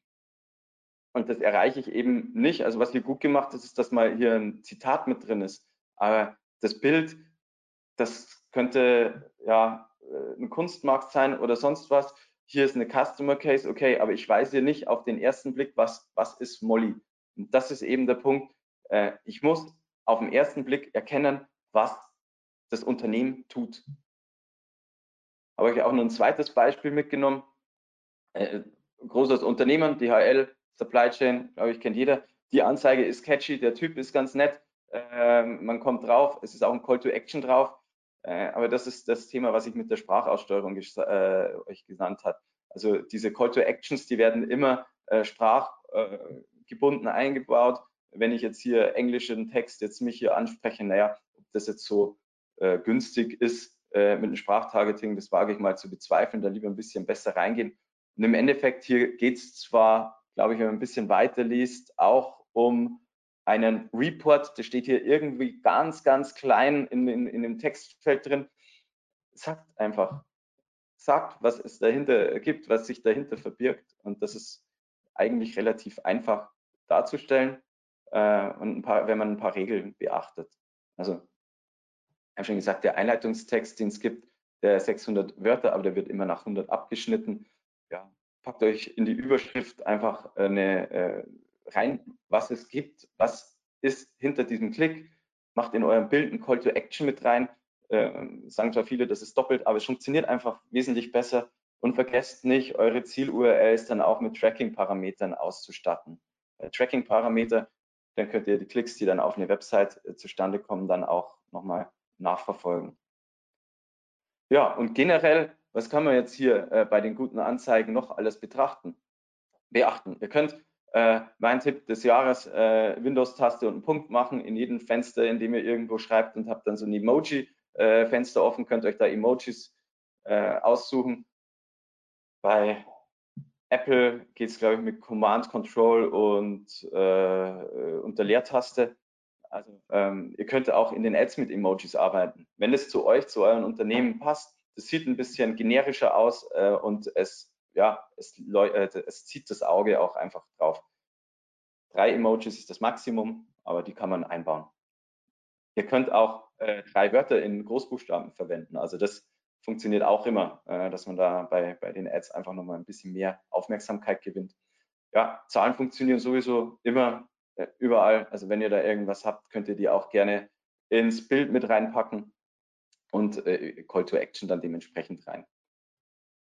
Und das erreiche ich eben nicht. Also was hier gut gemacht ist, ist, dass mal hier ein Zitat mit drin ist. Aber das Bild, das könnte ja ein Kunstmarkt sein oder sonst was. Hier ist eine Customer Case, okay, aber ich weiß hier nicht auf den ersten Blick, was, was ist Molly. Und das ist eben der Punkt. Äh, ich muss auf den ersten Blick erkennen, was das Unternehmen tut. Habe ich auch noch ein zweites Beispiel mitgenommen. Äh, großes Unternehmen, DHL, Supply Chain, glaube ich, kennt jeder. Die Anzeige ist catchy, der Typ ist ganz nett, äh, man kommt drauf, es ist auch ein Call to Action drauf. Äh, aber das ist das Thema, was ich mit der Sprachaussteuerung äh, euch genannt habe. Also diese Call to Actions, die werden immer äh, sprachgebunden eingebaut. Wenn ich jetzt hier englischen Text jetzt mich hier anspreche, naja, das jetzt so äh, günstig ist äh, mit dem Sprachtargeting, das wage ich mal zu bezweifeln, da lieber ein bisschen besser reingehen. Und im Endeffekt hier geht es zwar, glaube ich, wenn man ein bisschen weiter liest, auch um einen Report, der steht hier irgendwie ganz, ganz klein in, in, in dem Textfeld drin, sagt einfach, sagt, was es dahinter gibt, was sich dahinter verbirgt. Und das ist eigentlich relativ einfach darzustellen äh, und ein paar, wenn man ein paar Regeln beachtet. Also habe schon gesagt, der Einleitungstext, den es gibt, der 600 Wörter, aber der wird immer nach 100 abgeschnitten. Ja, packt euch in die Überschrift einfach eine äh, rein, was es gibt, was ist hinter diesem Klick, macht in eurem Bild ein Call to Action mit rein. Äh, sagen zwar viele, das ist doppelt, aber es funktioniert einfach wesentlich besser. Und vergesst nicht, eure Ziel-URLs dann auch mit Tracking-Parametern auszustatten. Äh, Tracking-Parameter dann könnt ihr die Klicks, die dann auf eine Website äh, zustande kommen, dann auch nochmal nachverfolgen. Ja, und generell, was kann man jetzt hier äh, bei den guten Anzeigen noch alles betrachten? Beachten. Ihr könnt äh, mein Tipp des Jahres, äh, Windows-Taste und einen Punkt machen in jedem Fenster, in dem ihr irgendwo schreibt und habt dann so ein Emoji-Fenster offen, könnt euch da Emojis äh, aussuchen. Bei Apple geht es, glaube ich, mit Command Control und äh, unter Leertaste. Also ähm, ihr könnt auch in den Ads mit Emojis arbeiten. Wenn es zu euch, zu euren Unternehmen passt, das sieht ein bisschen generischer aus äh, und es, ja, es, äh, es zieht das Auge auch einfach drauf. Drei Emojis ist das Maximum, aber die kann man einbauen. Ihr könnt auch äh, drei Wörter in Großbuchstaben verwenden. Also das funktioniert auch immer, äh, dass man da bei, bei den Ads einfach nochmal ein bisschen mehr Aufmerksamkeit gewinnt. Ja, Zahlen funktionieren sowieso immer äh, überall. Also wenn ihr da irgendwas habt, könnt ihr die auch gerne ins Bild mit reinpacken und äh, Call to Action dann dementsprechend rein.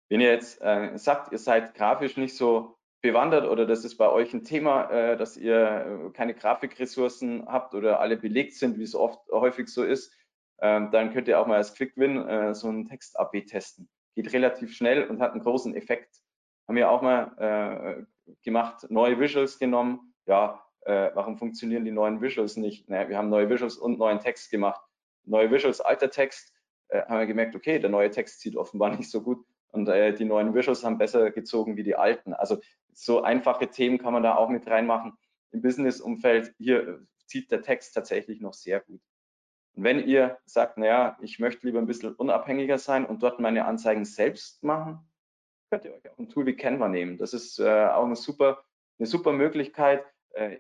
Wenn ihr jetzt äh, sagt, ihr seid grafisch nicht so bewandert oder das ist bei euch ein Thema, äh, dass ihr äh, keine Grafikressourcen habt oder alle belegt sind, wie es oft häufig so ist, ähm, dann könnt ihr auch mal als Quick Win äh, so einen Text-AB testen. Geht relativ schnell und hat einen großen Effekt. Haben wir auch mal äh, gemacht, neue Visuals genommen. Ja, äh, warum funktionieren die neuen Visuals nicht? Naja, wir haben neue Visuals und neuen Text gemacht. Neue Visuals, alter Text, haben wir gemerkt, okay, der neue Text zieht offenbar nicht so gut und äh, die neuen Visuals haben besser gezogen wie die alten. Also so einfache Themen kann man da auch mit reinmachen. Im Business-Umfeld hier zieht der Text tatsächlich noch sehr gut. Und wenn ihr sagt, naja, ich möchte lieber ein bisschen unabhängiger sein und dort meine Anzeigen selbst machen, könnt ihr euch auch ein Tool wie Canva nehmen. Das ist äh, auch eine super, eine super Möglichkeit, äh,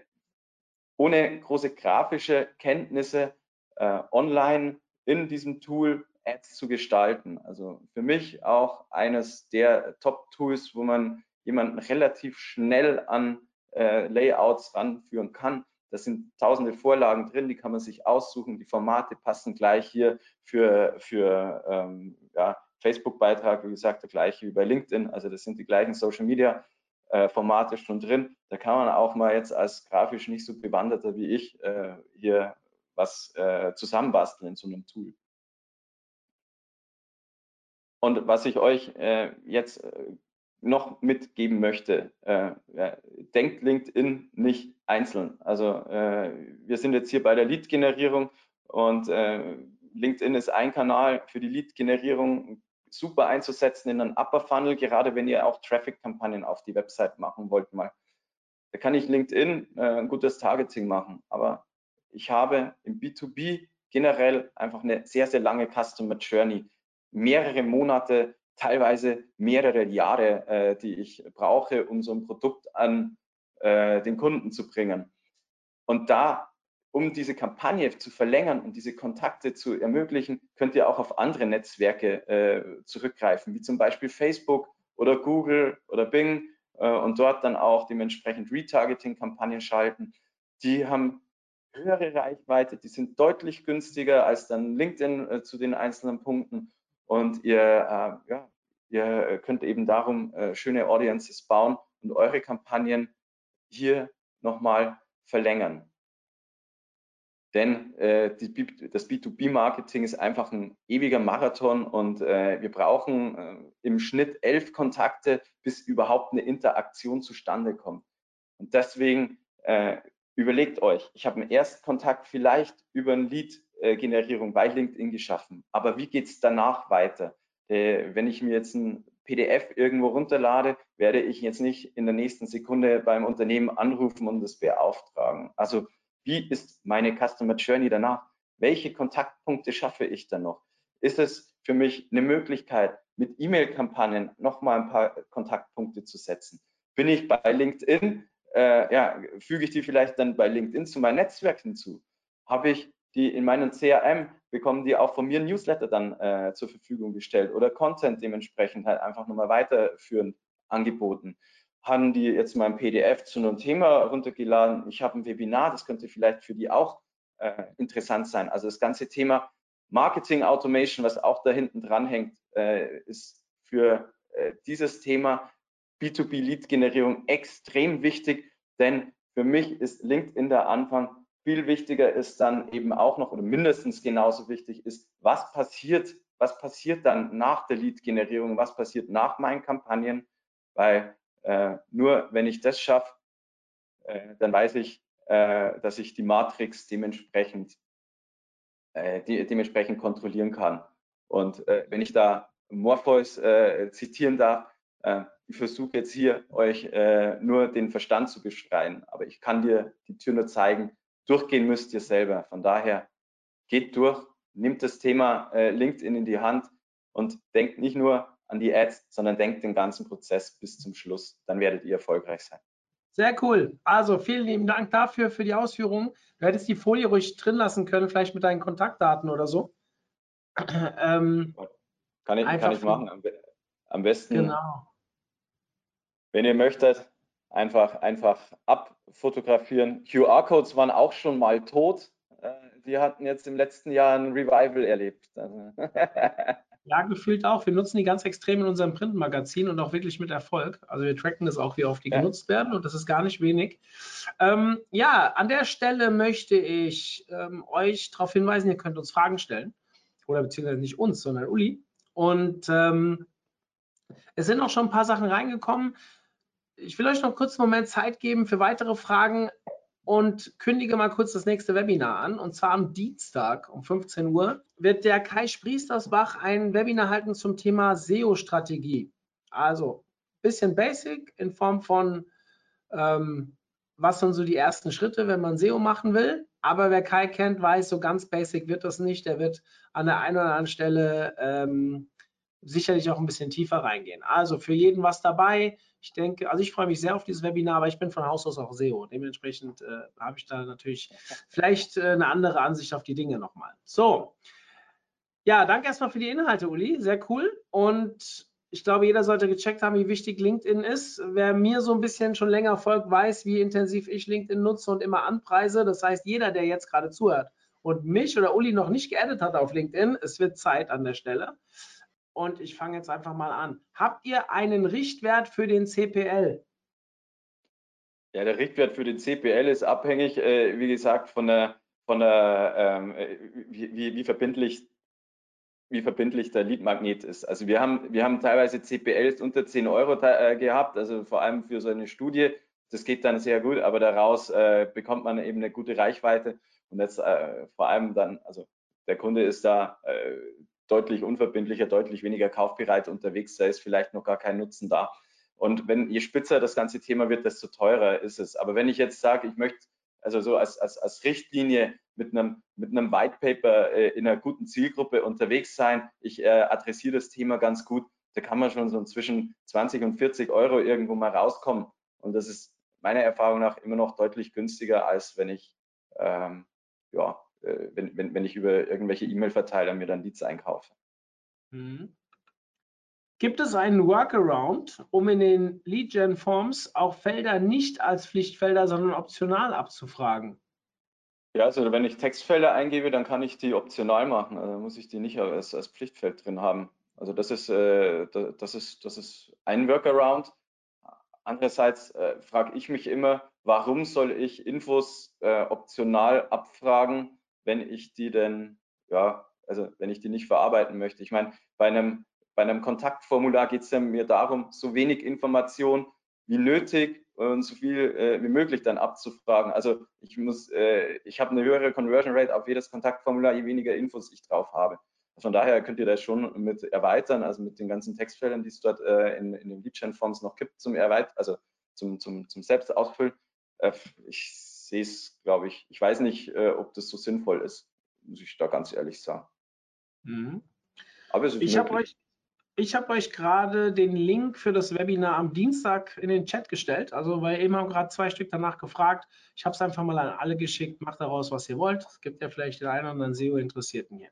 ohne große grafische Kenntnisse äh, online in diesem Tool Ads zu gestalten. Also für mich auch eines der Top-Tools, wo man jemanden relativ schnell an äh, Layouts ranführen kann. Da sind tausende Vorlagen drin, die kann man sich aussuchen. Die Formate passen gleich hier für, für ähm, ja, Facebook-Beitrag, wie gesagt, der gleiche wie bei LinkedIn. Also das sind die gleichen Social-Media äh, schon drin. Da kann man auch mal jetzt als grafisch nicht so bewanderter wie ich äh, hier was äh, zusammenbasteln in so einem Tool. Und was ich euch äh, jetzt äh, noch mitgeben möchte, äh, denkt LinkedIn nicht einzeln. Also äh, wir sind jetzt hier bei der Lead-Generierung und äh, LinkedIn ist ein Kanal für die Lead-Generierung super einzusetzen in einen Upper Funnel, gerade wenn ihr auch Traffic-Kampagnen auf die Website machen wollt mal. Da kann ich LinkedIn äh, ein gutes Targeting machen, aber ich habe im B2B generell einfach eine sehr, sehr lange Customer Journey, mehrere Monate teilweise mehrere Jahre, äh, die ich brauche, um so ein Produkt an äh, den Kunden zu bringen. Und da, um diese Kampagne zu verlängern und diese Kontakte zu ermöglichen, könnt ihr auch auf andere Netzwerke äh, zurückgreifen, wie zum Beispiel Facebook oder Google oder Bing äh, und dort dann auch dementsprechend Retargeting-Kampagnen schalten. Die haben höhere Reichweite, die sind deutlich günstiger als dann LinkedIn äh, zu den einzelnen Punkten und ihr, äh, ja, ihr könnt eben darum äh, schöne Audiences bauen und eure Kampagnen hier nochmal verlängern. Denn äh, die, das B2B-Marketing ist einfach ein ewiger Marathon und äh, wir brauchen äh, im Schnitt elf Kontakte, bis überhaupt eine Interaktion zustande kommt. Und deswegen äh, überlegt euch, ich habe einen Erstkontakt vielleicht über ein Lead Generierung bei LinkedIn geschaffen. Aber wie geht es danach weiter? Äh, wenn ich mir jetzt ein PDF irgendwo runterlade, werde ich jetzt nicht in der nächsten Sekunde beim Unternehmen anrufen und das beauftragen. Also wie ist meine Customer Journey danach? Welche Kontaktpunkte schaffe ich dann noch? Ist es für mich eine Möglichkeit, mit E-Mail-Kampagnen nochmal ein paar Kontaktpunkte zu setzen? Bin ich bei LinkedIn, äh, ja, füge ich die vielleicht dann bei LinkedIn zu meinem Netzwerk hinzu? Habe ich die in meinen CRM bekommen die auch von mir Newsletter dann äh, zur Verfügung gestellt oder Content dementsprechend halt einfach nochmal weiterführend angeboten. Haben die jetzt mal ein PDF zu einem Thema runtergeladen? Ich habe ein Webinar, das könnte vielleicht für die auch äh, interessant sein. Also das ganze Thema Marketing Automation, was auch da hinten dran hängt, äh, ist für äh, dieses Thema B2B Lead Generierung extrem wichtig, denn für mich ist LinkedIn der Anfang. Viel wichtiger ist dann eben auch noch oder mindestens genauso wichtig ist, was passiert, was passiert dann nach der Lead-Generierung, was passiert nach meinen Kampagnen, weil äh, nur wenn ich das schaffe, äh, dann weiß ich, äh, dass ich die Matrix dementsprechend, äh, die, dementsprechend kontrollieren kann. Und äh, wenn ich da Morpheus äh, zitieren darf, ich versuche jetzt hier euch nur den Verstand zu beschreien, aber ich kann dir die Tür nur zeigen, durchgehen müsst ihr selber. Von daher geht durch, nimmt das Thema LinkedIn in die Hand und denkt nicht nur an die Ads, sondern denkt den ganzen Prozess bis zum Schluss. Dann werdet ihr erfolgreich sein. Sehr cool. Also vielen lieben Dank dafür, für die Ausführungen. Du hättest die Folie ruhig drin lassen können, vielleicht mit deinen Kontaktdaten oder so. Ähm, kann ich, kann ich machen. Am, am besten, genau. wenn ihr möchtet, einfach, einfach abfotografieren. QR-Codes waren auch schon mal tot. Äh, die hatten jetzt im letzten Jahr ein Revival erlebt. Also Ja, gefühlt auch. Wir nutzen die ganz extrem in unserem Printmagazin und auch wirklich mit Erfolg. Also wir tracken das auch, wie oft die ja. genutzt werden und das ist gar nicht wenig. Ähm, ja, an der Stelle möchte ich ähm, euch darauf hinweisen, ihr könnt uns Fragen stellen. Oder beziehungsweise nicht uns, sondern Uli. Und ähm, es sind auch schon ein paar Sachen reingekommen. Ich will euch noch kurz einen Moment Zeit geben für weitere Fragen und kündige mal kurz das nächste Webinar an. Und zwar am Dienstag um 15 Uhr wird der Kai Spriestersbach ein Webinar halten zum Thema SEO-Strategie. Also ein bisschen basic in Form von, ähm, was sind so die ersten Schritte, wenn man SEO machen will. Aber wer Kai kennt, weiß, so ganz basic wird das nicht. Der wird an der einen oder anderen Stelle ähm, sicherlich auch ein bisschen tiefer reingehen. Also für jeden was dabei. Ich denke, also ich freue mich sehr auf dieses Webinar, aber ich bin von Haus aus auch SEO. Dementsprechend äh, habe ich da natürlich vielleicht äh, eine andere Ansicht auf die Dinge nochmal. So, ja, danke erstmal für die Inhalte, Uli. Sehr cool. Und ich glaube, jeder sollte gecheckt haben, wie wichtig LinkedIn ist. Wer mir so ein bisschen schon länger folgt, weiß, wie intensiv ich LinkedIn nutze und immer anpreise. Das heißt, jeder, der jetzt gerade zuhört und mich oder Uli noch nicht geaddet hat auf LinkedIn, es wird Zeit an der Stelle und ich fange jetzt einfach mal an. Habt ihr einen Richtwert für den CPL? Ja, der Richtwert für den CPL ist abhängig, äh, wie gesagt, von der, von der ähm, äh, wie, wie, verbindlich wie verbindlich der Leadmagnet ist. Also wir haben, wir haben teilweise CPLs unter 10 Euro äh, gehabt, also vor allem für so eine Studie. Das geht dann sehr gut, aber daraus äh, bekommt man eben eine gute Reichweite. Und jetzt äh, vor allem dann, also der Kunde ist da äh, deutlich unverbindlicher, deutlich weniger kaufbereit unterwegs, da ist vielleicht noch gar kein Nutzen da. Und wenn je spitzer das ganze Thema wird, desto teurer ist es. Aber wenn ich jetzt sage, ich möchte also so als, als, als Richtlinie mit einem, mit einem White Paper äh, in einer guten Zielgruppe unterwegs sein, ich äh, adressiere das Thema ganz gut, da kann man schon so zwischen 20 und 40 Euro irgendwo mal rauskommen. Und das ist meiner Erfahrung nach immer noch deutlich günstiger, als wenn ich ähm, ja, wenn, wenn, wenn ich über irgendwelche E-Mail-Verteiler mir dann Leads einkaufe. Mhm. Gibt es einen Workaround, um in den Lead-Gen-Forms auch Felder nicht als Pflichtfelder, sondern optional abzufragen? Ja, also wenn ich Textfelder eingebe, dann kann ich die optional machen. Also muss ich die nicht als, als Pflichtfeld drin haben. Also das ist, äh, das, ist, das ist ein Workaround. Andererseits äh, frage ich mich immer, warum soll ich Infos äh, optional abfragen, wenn ich die denn, ja, also wenn ich die nicht verarbeiten möchte. Ich meine, bei einem, bei einem Kontaktformular geht es ja mir darum, so wenig Information wie nötig und so viel äh, wie möglich dann abzufragen. Also ich muss, äh, ich habe eine höhere Conversion Rate auf jedes Kontaktformular, je weniger Infos ich drauf habe. Von daher könnt ihr das schon mit erweitern, also mit den ganzen Textfeldern, die es dort äh, in, in den Lead-Gen-Forms noch gibt, zum Erweitern, also zum, zum, zum Selbstausfüllen. Äh, ich sehe es, glaube ich, ich weiß nicht, äh, ob das so sinnvoll ist, muss ich da ganz ehrlich sagen. Mhm. Aber es ist ich habe euch, ich habe euch gerade den Link für das Webinar am Dienstag in den Chat gestellt. Also, weil eben haben gerade zwei Stück danach gefragt. Ich habe es einfach mal an alle geschickt. Macht daraus, was ihr wollt. Es gibt ja vielleicht den einen oder anderen SEO-Interessierten hier.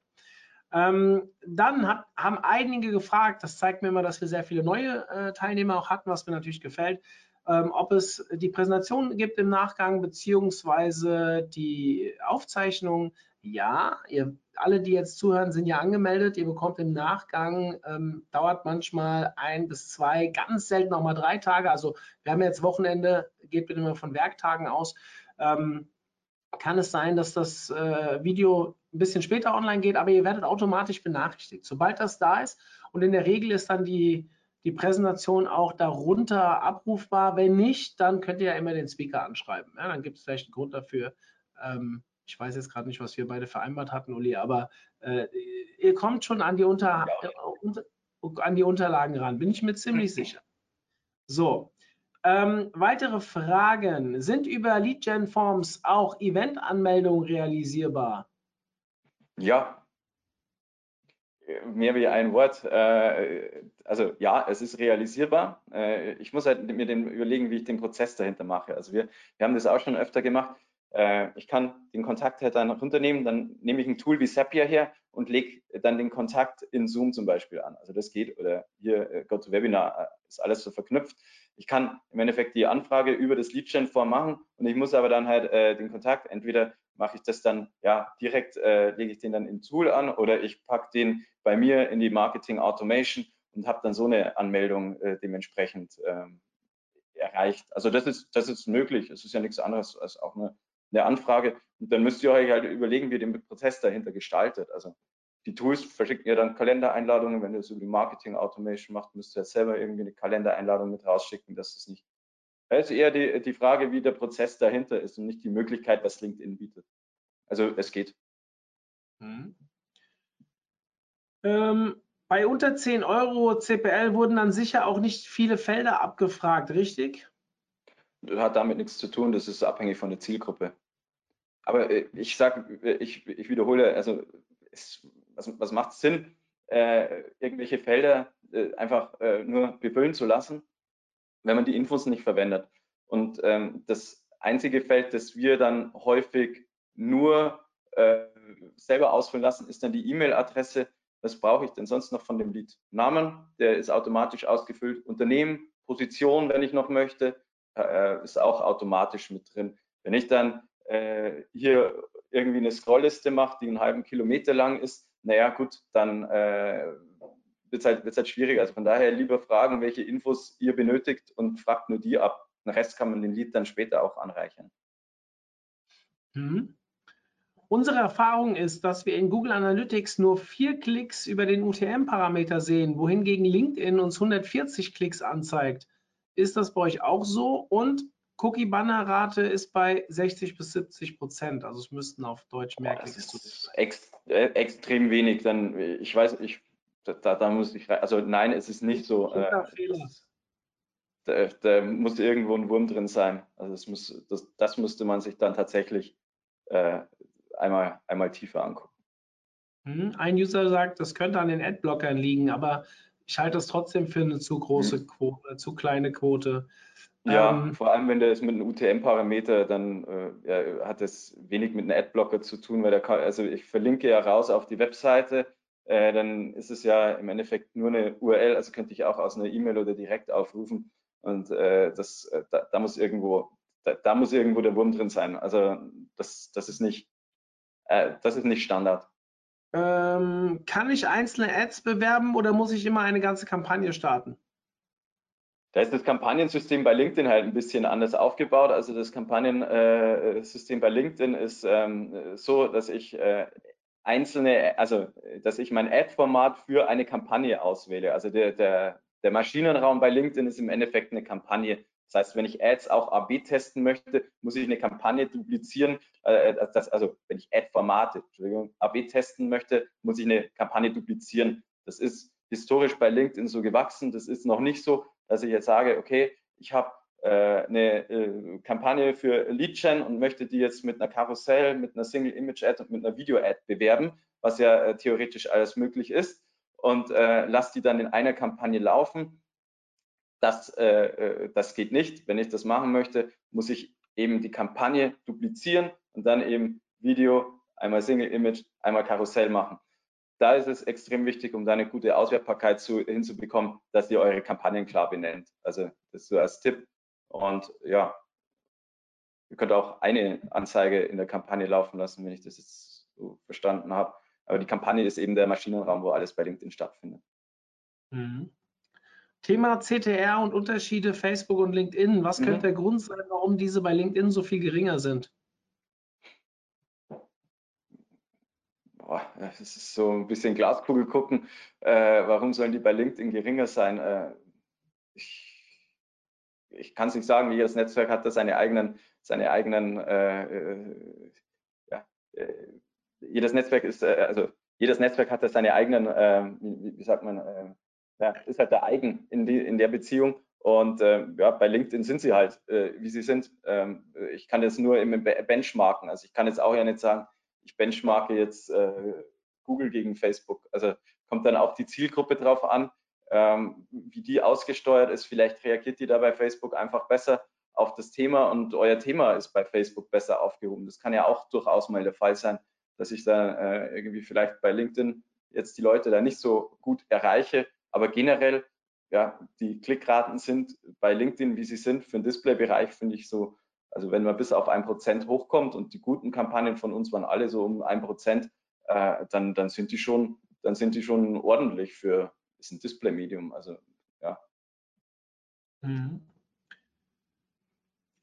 Ähm, dann hat, haben einige gefragt, das zeigt mir immer, dass wir sehr viele neue äh, Teilnehmer auch hatten, was mir natürlich gefällt ob es die Präsentation gibt im Nachgang beziehungsweise die Aufzeichnung. ja, ihr alle, die jetzt zuhören, sind ja angemeldet. Ihr bekommt im Nachgang, ähm, dauert manchmal ein bis zwei, ganz selten auch mal drei Tage. Also wir haben jetzt Wochenende, geht bitte immer von Werktagen aus. Ähm, kann es sein, dass das äh, Video ein bisschen später online geht, aber ihr werdet automatisch benachrichtigt, sobald das da ist. Und in der Regel ist dann die, die Präsentation auch darunter abrufbar. Wenn nicht, dann könnt ihr ja immer den Speaker anschreiben. Ja, dann gibt es vielleicht einen Grund dafür. Ähm, ich weiß jetzt gerade nicht, was wir beide vereinbart hatten, Uli, aber äh, ihr kommt schon an die, Unter, äh, unter, an die Unterlagen ran, bin ich mir ziemlich sicher. So, ähm, weitere Fragen. Sind über Lead-Gen-Forms auch Event-Anmeldungen realisierbar? Ja. Mehr wie ein Wort. Äh, also ja, es ist realisierbar. Äh, ich muss halt mir den überlegen, wie ich den Prozess dahinter mache. Also wir, wir haben das auch schon öfter gemacht. Äh, ich kann den Kontakt halt dann runternehmen, dann nehme ich ein Tool wie Zapier her und lege dann den Kontakt in Zoom zum Beispiel an. Also das geht oder hier GoToWebinar ist alles so verknüpft. Ich kann im Endeffekt die Anfrage über das Lead-Gen-Form machen und ich muss aber dann halt den Kontakt, entweder mache ich das dann ja direkt, äh, lege ich den dann im Tool an oder ich packe den bei mir in die Marketing Automation und habe dann so eine Anmeldung äh, dementsprechend ähm, erreicht. Also das ist, das ist möglich. Es ist ja nichts anderes als auch eine eine Anfrage und dann müsst ihr euch halt überlegen, wie ihr den Prozess dahinter gestaltet. Also die Tools verschicken ihr dann Kalendereinladungen, wenn ihr es über die Marketing Automation macht, müsst ihr ja selber irgendwie eine Kalendereinladung mit rausschicken, dass es nicht. Das ist eher die, die Frage, wie der Prozess dahinter ist und nicht die Möglichkeit, was LinkedIn bietet. Also es geht. Hm. Ähm, bei unter 10 Euro CPL wurden dann sicher auch nicht viele Felder abgefragt, richtig? Das hat damit nichts zu tun, das ist abhängig von der Zielgruppe. Aber äh, ich sage, äh, ich, ich wiederhole, also es, was, was macht Sinn, äh, irgendwelche Felder äh, einfach äh, nur befüllen zu lassen, wenn man die Infos nicht verwendet. Und ähm, das einzige Feld, das wir dann häufig nur äh, selber ausfüllen lassen, ist dann die E-Mail-Adresse. Was brauche ich denn sonst noch von dem Lied? Namen, der ist automatisch ausgefüllt. Unternehmen, Position, wenn ich noch möchte, ist auch automatisch mit drin. Wenn ich dann äh, hier irgendwie eine Scrollliste macht, die einen halben Kilometer lang ist, naja gut, dann äh, wird es halt, halt schwierig. Also von daher lieber fragen, welche Infos ihr benötigt und fragt nur die ab. Den Rest kann man den Lied dann später auch anreichern. Mhm. Unsere Erfahrung ist, dass wir in Google Analytics nur vier Klicks über den UTM-Parameter sehen, wohingegen LinkedIn uns 140 Klicks anzeigt. Ist das bei euch auch so? Und Cookie-Banner-Rate ist bei 60 bis 70 Prozent. Also es müssten auf Deutsch mehr Klicks sein. Ex, äh, extrem wenig. Dann, ich weiß, ich, da, da muss ich, also nein, es ist nicht so. Äh, da, da, muss irgendwo ein Wurm drin sein. Also es muss, das, das müsste man sich dann tatsächlich äh, einmal, einmal tiefer angucken. Hm, ein User sagt, das könnte an den Adblockern liegen, aber ich halte das trotzdem für eine zu große hm. Quote, zu kleine Quote. Ja, ähm, vor allem wenn der ist mit einem UTM-Parameter, dann äh, ja, hat das wenig mit einem Adblocker zu tun, weil der kann, also ich verlinke ja raus auf die Webseite, äh, dann ist es ja im Endeffekt nur eine URL, also könnte ich auch aus einer E-Mail oder direkt aufrufen und äh, das, äh, da, da, muss irgendwo, da, da, muss irgendwo der Wurm drin sein. Also das, das ist nicht, äh, das ist nicht Standard. Ähm, kann ich einzelne Ads bewerben oder muss ich immer eine ganze Kampagne starten? Da ist das Kampagnensystem bei LinkedIn halt ein bisschen anders aufgebaut. Also das Kampagnensystem bei LinkedIn ist ähm, so, dass ich äh, einzelne, also dass ich mein Ad-Format für eine Kampagne auswähle. Also der, der, der Maschinenraum bei LinkedIn ist im Endeffekt eine Kampagne. Das heißt, wenn ich Ads auch AB testen möchte, muss ich eine Kampagne duplizieren. Äh, das, also wenn ich Ad-Formate, Entschuldigung, AB testen möchte, muss ich eine Kampagne duplizieren. Das ist historisch bei LinkedIn so gewachsen. Das ist noch nicht so, dass ich jetzt sage, okay, ich habe äh, eine äh, Kampagne für Lead-Gen und möchte die jetzt mit einer Karussell, mit einer Single-Image-Ad und mit einer Video-Ad bewerben, was ja äh, theoretisch alles möglich ist und äh, lasse die dann in einer Kampagne laufen. Das, äh, äh, das geht nicht. Wenn ich das machen möchte, muss ich eben die Kampagne duplizieren und dann eben Video, einmal Single-Image, einmal Karussell machen da ist es extrem wichtig, um da eine gute Auswertbarkeit zu, hinzubekommen, dass ihr eure Kampagnen klar benennt. Also das so als Tipp. Und ja, ihr könnt auch eine Anzeige in der Kampagne laufen lassen, wenn ich das jetzt so verstanden habe. Aber die Kampagne ist eben der Maschinenraum, wo alles bei LinkedIn stattfindet. Mhm. Thema CTR und Unterschiede Facebook und LinkedIn. Was mhm. könnte der Grund sein, warum diese bei LinkedIn so viel geringer sind? Das ist so ein bisschen Glaskugel gucken. Äh, warum sollen die bei LinkedIn geringer sein? Äh, ich, ich kann es nicht sagen. Jedes Netzwerk hat da seine eigenen, seine eigenen äh, äh ja, äh, jedes Netzwerk ist, also jedes Netzwerk hat da seine eigenen, wie, wie, sagt man, ja, ist halt der Eigen in, die, in der Beziehung. Und äh, ja, bei LinkedIn sind sie halt, äh, wie sie sind. Ähm, ich kann das nur im Benchmarken. Also ich kann jetzt auch ja nicht sagen, ich benchmarke jetzt äh, Google gegen Facebook. Also kommt dann auch die Zielgruppe drauf an, ähm, wie die ausgesteuert ist. Vielleicht reagiert die da bei Facebook einfach besser auf das Thema und euer Thema ist bei Facebook besser aufgehoben. Das kann ja auch durchaus mal der Fall sein, dass ich da äh, irgendwie vielleicht bei LinkedIn jetzt die Leute da nicht so gut erreiche, aber generell, ja, die Klickraten sind bei LinkedIn, wie sie sind, für den Displaybereich finde ich so, also wenn man bis auf ein Prozent hochkommt und die guten Kampagnen von uns waren alle so um ein Prozent, äh, dann, dann sind die schon, dann sind die schon ordentlich für, ist ein Display-Medium, also ja. Mhm.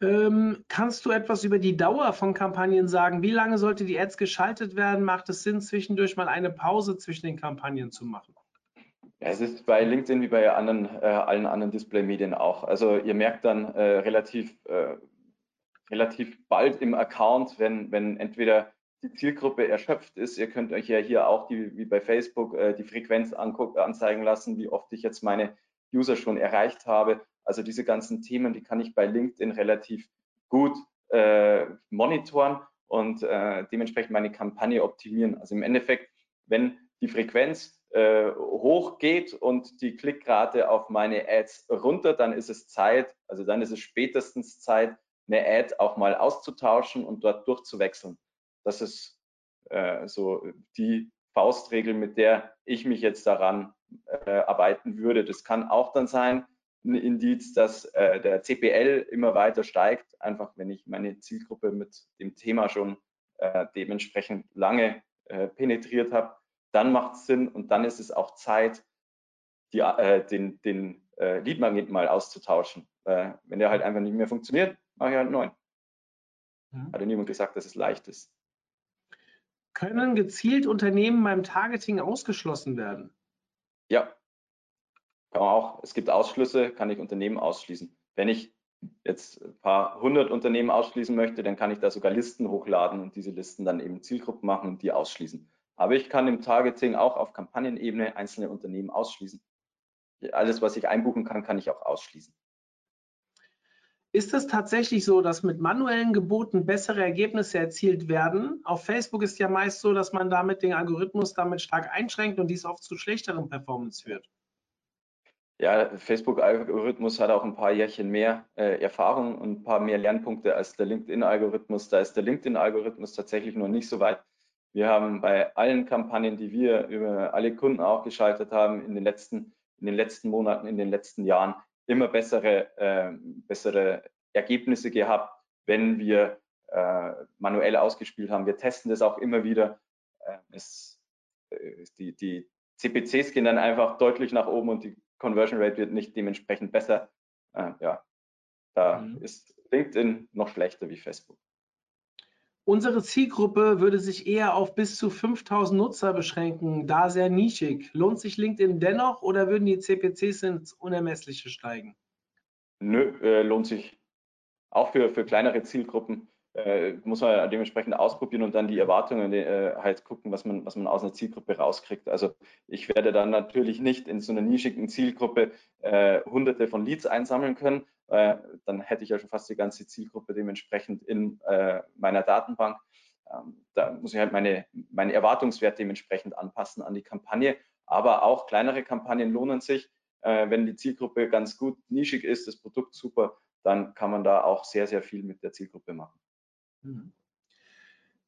Ähm, kannst du etwas über die Dauer von Kampagnen sagen? Wie lange sollte die Ads geschaltet werden? Macht es Sinn, zwischendurch mal eine Pause zwischen den Kampagnen zu machen? Ja, es ist bei LinkedIn wie bei anderen, äh, allen anderen Display-Medien auch. Also ihr merkt dann äh, relativ, äh, relativ bald im Account, wenn, wenn entweder die Zielgruppe erschöpft ist. Ihr könnt euch ja hier auch die, wie bei Facebook äh, die Frequenz anzeigen lassen, wie oft ich jetzt meine User schon erreicht habe. Also diese ganzen Themen, die kann ich bei LinkedIn relativ gut äh, monitoren und äh, dementsprechend meine Kampagne optimieren. Also im Endeffekt, wenn die Frequenz äh, hochgeht und die Klickrate auf meine Ads runter, dann ist es Zeit, also dann ist es spätestens Zeit, eine Ad auch mal auszutauschen und dort durchzuwechseln. Das ist äh, so die Faustregel, mit der ich mich jetzt daran äh, arbeiten würde. Das kann auch dann sein, ein Indiz, dass äh, der CPL immer weiter steigt, einfach wenn ich meine Zielgruppe mit dem Thema schon äh, dementsprechend lange äh, penetriert habe dann macht es Sinn und dann ist es auch Zeit, die, äh, den, den äh, Lead-Magnet mal auszutauschen. Äh, wenn der halt einfach nicht mehr funktioniert, mache ich halt einen neuen. Mhm. Hat ja niemand gesagt, dass es leicht ist. Können gezielt Unternehmen beim Targeting ausgeschlossen werden? Ja, kann man auch. Es gibt Ausschlüsse, kann ich Unternehmen ausschließen. Wenn ich jetzt ein paar hundert Unternehmen ausschließen möchte, dann kann ich da sogar Listen hochladen und diese Listen dann eben Zielgruppen machen und die ausschließen. Aber ich kann im Targeting auch auf Kampagnenebene einzelne Unternehmen ausschließen. Alles, was ich einbuchen kann, kann ich auch ausschließen. Ist es tatsächlich so, dass mit manuellen Geboten bessere Ergebnisse erzielt werden? Auf Facebook ist ja meist so, dass man damit den Algorithmus damit stark einschränkt und dies oft zu schlechteren Performance führt. Ja, Facebook-Algorithmus hat auch ein paar Jährchen mehr äh, Erfahrung und ein paar mehr Lernpunkte als der LinkedIn-Algorithmus. Da ist der LinkedIn-Algorithmus tatsächlich noch nicht so weit. Wir haben bei allen Kampagnen, die wir über alle Kunden auch geschaltet haben, in den letzten, in den letzten Monaten, in den letzten Jahren immer bessere, äh, bessere Ergebnisse gehabt, wenn wir äh, manuell ausgespielt haben. Wir testen das auch immer wieder. Äh, es, die, die CPCs gehen dann einfach deutlich nach oben und die Conversion Rate wird nicht dementsprechend besser. Äh, ja, da mhm. ist LinkedIn noch schlechter wie Facebook. Unsere Zielgruppe würde sich eher auf bis zu 5000 Nutzer beschränken, da sehr nischig. Lohnt sich LinkedIn dennoch oder würden die CPCs ins Unermessliche steigen? Nö, äh, lohnt sich auch für, für kleinere Zielgruppen. Äh, muss man dementsprechend ausprobieren und dann die Erwartungen äh, halt gucken, was man, was man aus einer Zielgruppe rauskriegt. Also ich werde dann natürlich nicht in so einer nischigen Zielgruppe äh, hunderte von Leads einsammeln können, äh, dann hätte ich ja schon fast die ganze Zielgruppe dementsprechend in äh, meiner Datenbank. Ähm, da muss ich halt meine, meinen Erwartungswert dementsprechend anpassen an die Kampagne. Aber auch kleinere Kampagnen lohnen sich. Äh, wenn die Zielgruppe ganz gut nischig ist, das Produkt super, dann kann man da auch sehr, sehr viel mit der Zielgruppe machen. Mhm.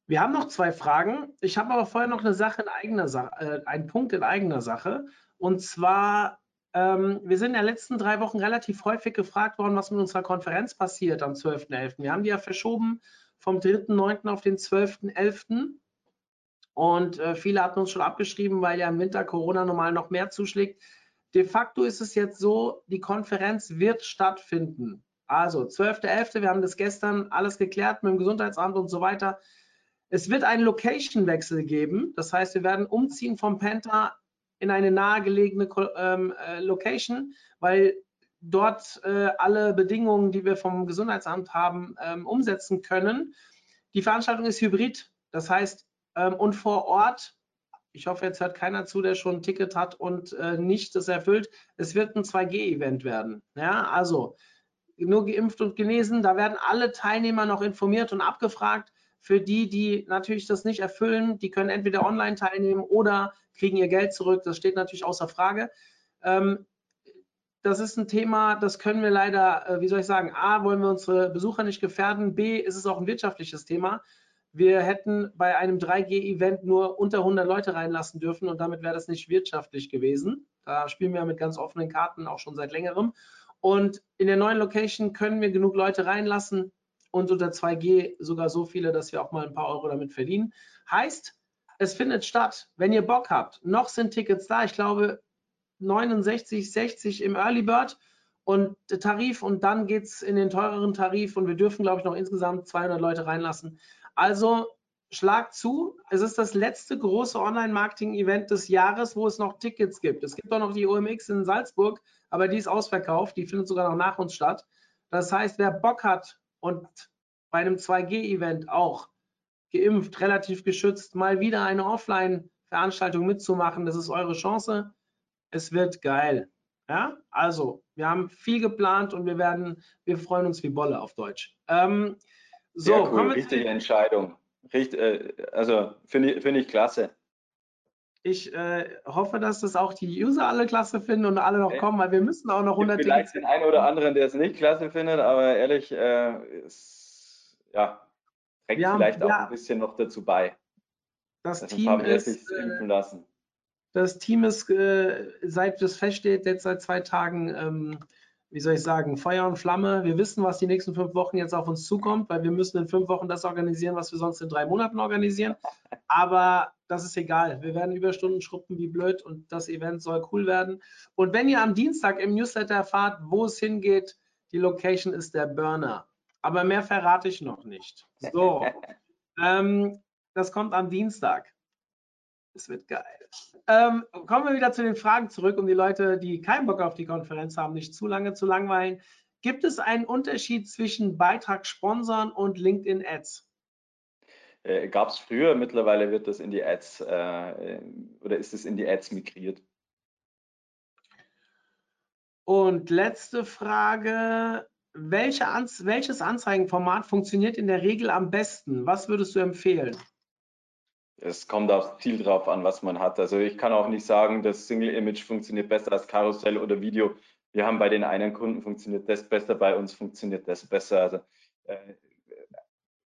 Wir haben noch zwei Fragen. Ich habe aber vorher noch eine Sache in eigener Sache, äh, einen Punkt in eigener Sache. Und zwar ähm, wir sind in den letzten drei Wochen relativ häufig gefragt worden, was mit unserer Konferenz passiert am 12.11. Wir haben die ja verschoben vom 3.9. auf den 12.11. Und äh, viele hatten uns schon abgeschrieben, weil ja im Winter Corona normal noch mehr zuschlägt. De facto ist es jetzt so, die Konferenz wird stattfinden. Also 12.11., wir haben das gestern alles geklärt mit dem Gesundheitsamt und so weiter. Es wird einen Location-Wechsel geben. Das heißt, wir werden umziehen vom Penta in eine nahegelegene ähm, äh, Location, weil dort äh, alle Bedingungen, die wir vom Gesundheitsamt haben, ähm, umsetzen können. Die Veranstaltung ist hybrid. Das heißt, ähm, und vor Ort ich hoffe, jetzt hört keiner zu, der schon ein Ticket hat und äh, nicht das erfüllt. Es wird ein 2G-Event werden. Ja, also nur geimpft und genesen. Da werden alle Teilnehmer noch informiert und abgefragt. Für die, die natürlich das nicht erfüllen, die können entweder online teilnehmen oder kriegen ihr Geld zurück. Das steht natürlich außer Frage. Ähm, das ist ein Thema, das können wir leider, äh, wie soll ich sagen, A, wollen wir unsere Besucher nicht gefährden, B, ist es auch ein wirtschaftliches Thema. Wir hätten bei einem 3G-Event nur unter 100 Leute reinlassen dürfen und damit wäre das nicht wirtschaftlich gewesen. Da spielen wir mit ganz offenen Karten auch schon seit längerem. Und in der neuen Location können wir genug Leute reinlassen und unter 2G sogar so viele, dass wir auch mal ein paar Euro damit verdienen. Heißt, es findet statt. Wenn ihr Bock habt, noch sind Tickets da. Ich glaube 69, 60 im Early Bird und Tarif und dann geht es in den teureren Tarif und wir dürfen, glaube ich, noch insgesamt 200 Leute reinlassen. Also schlag zu, es ist das letzte große Online-Marketing-Event des Jahres, wo es noch Tickets gibt. Es gibt auch noch die OMX in Salzburg, aber die ist ausverkauft, die findet sogar noch nach uns statt. Das heißt, wer Bock hat und bei einem 2G-Event auch geimpft, relativ geschützt, mal wieder eine Offline-Veranstaltung mitzumachen, das ist eure Chance. Es wird geil. Ja, also wir haben viel geplant und wir werden, wir freuen uns wie Bolle auf Deutsch. Ähm, so, Sehr cool, richtige Entscheidung. Richt, äh, also finde ich, find ich klasse. Ich äh, hoffe, dass das auch die User alle klasse finden und alle noch kommen, weil wir müssen auch noch 100 Vielleicht den einen oder anderen, der es nicht klasse findet, aber ehrlich, äh, ist, ja, trägt wir vielleicht haben, auch ja, ein bisschen noch dazu bei. Das Team ist, impfen lassen. Das Team ist, äh, seit das feststeht, jetzt seit zwei Tagen ähm, wie soll ich sagen, Feuer und Flamme. Wir wissen, was die nächsten fünf Wochen jetzt auf uns zukommt, weil wir müssen in fünf Wochen das organisieren, was wir sonst in drei Monaten organisieren. Aber das ist egal. Wir werden Überstunden schruppen wie blöd und das Event soll cool werden. Und wenn ihr am Dienstag im Newsletter erfahrt, wo es hingeht, die Location ist der Burner. Aber mehr verrate ich noch nicht. So, ähm, das kommt am Dienstag. Es wird geil. Ähm, kommen wir wieder zu den Fragen zurück, um die Leute, die keinen Bock auf die Konferenz haben, nicht zu lange zu langweilen. Gibt es einen Unterschied zwischen Beitrag sponsern und LinkedIn Ads? Äh, Gab es früher, mittlerweile wird das in die Ads äh, oder ist es in die Ads migriert. Und letzte Frage. Welche Anz welches Anzeigenformat funktioniert in der Regel am besten? Was würdest du empfehlen? Es kommt aufs Ziel drauf an, was man hat. Also ich kann auch nicht sagen, das Single Image funktioniert besser als Karussell oder Video. Wir haben bei den einen Kunden funktioniert das besser, bei uns funktioniert das besser. Also äh,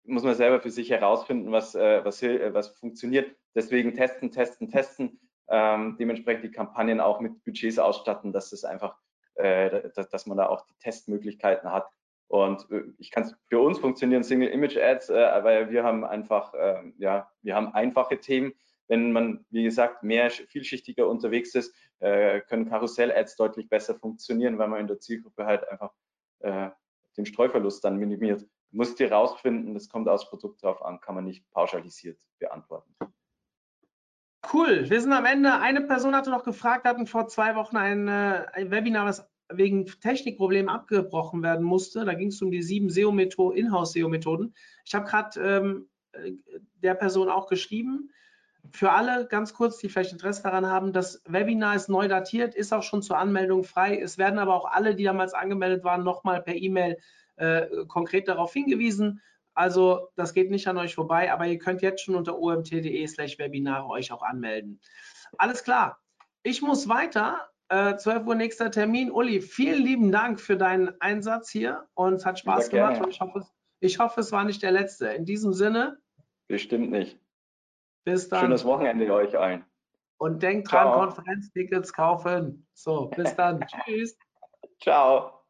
muss man selber für sich herausfinden, was, äh, was, äh, was funktioniert. Deswegen testen, testen, testen. Ähm, dementsprechend die Kampagnen auch mit Budgets ausstatten, dass es einfach, äh, dass, dass man da auch die Testmöglichkeiten hat. Und äh, ich kann für uns funktionieren Single Image Ads, äh, weil wir haben einfach, äh, ja, wir haben einfache Themen. Wenn man, wie gesagt, mehr vielschichtiger unterwegs ist, äh, können Karussell-Ads deutlich besser funktionieren, weil man in der Zielgruppe halt einfach äh, den Streuverlust dann minimiert. Musst ihr rausfinden, das kommt aufs Produkt drauf an, kann man nicht pauschalisiert beantworten. Cool, wir sind am Ende. Eine Person hatte noch gefragt, hatten vor zwei Wochen ein, äh, ein Webinar, was wegen Technikproblemen abgebrochen werden musste. Da ging es um die sieben SEO-Methoden, Inhouse-SEO-Methoden. Ich habe gerade ähm, äh, der Person auch geschrieben. Für alle ganz kurz, die vielleicht Interesse daran haben, das Webinar ist neu datiert, ist auch schon zur Anmeldung frei. Es werden aber auch alle, die damals angemeldet waren, nochmal per E-Mail äh, konkret darauf hingewiesen. Also das geht nicht an euch vorbei, aber ihr könnt jetzt schon unter omt.de slash Webinare euch auch anmelden. Alles klar. Ich muss weiter. Äh, 12 Uhr nächster Termin. Uli, vielen lieben Dank für deinen Einsatz hier und es hat Spaß ja, gemacht ich hoffe, ich hoffe, es war nicht der letzte. In diesem Sinne. Bestimmt nicht. Bis dann. Schönes Wochenende euch allen. Und denkt dran, Konferenztickets kaufen. So, bis dann. Tschüss. Ciao.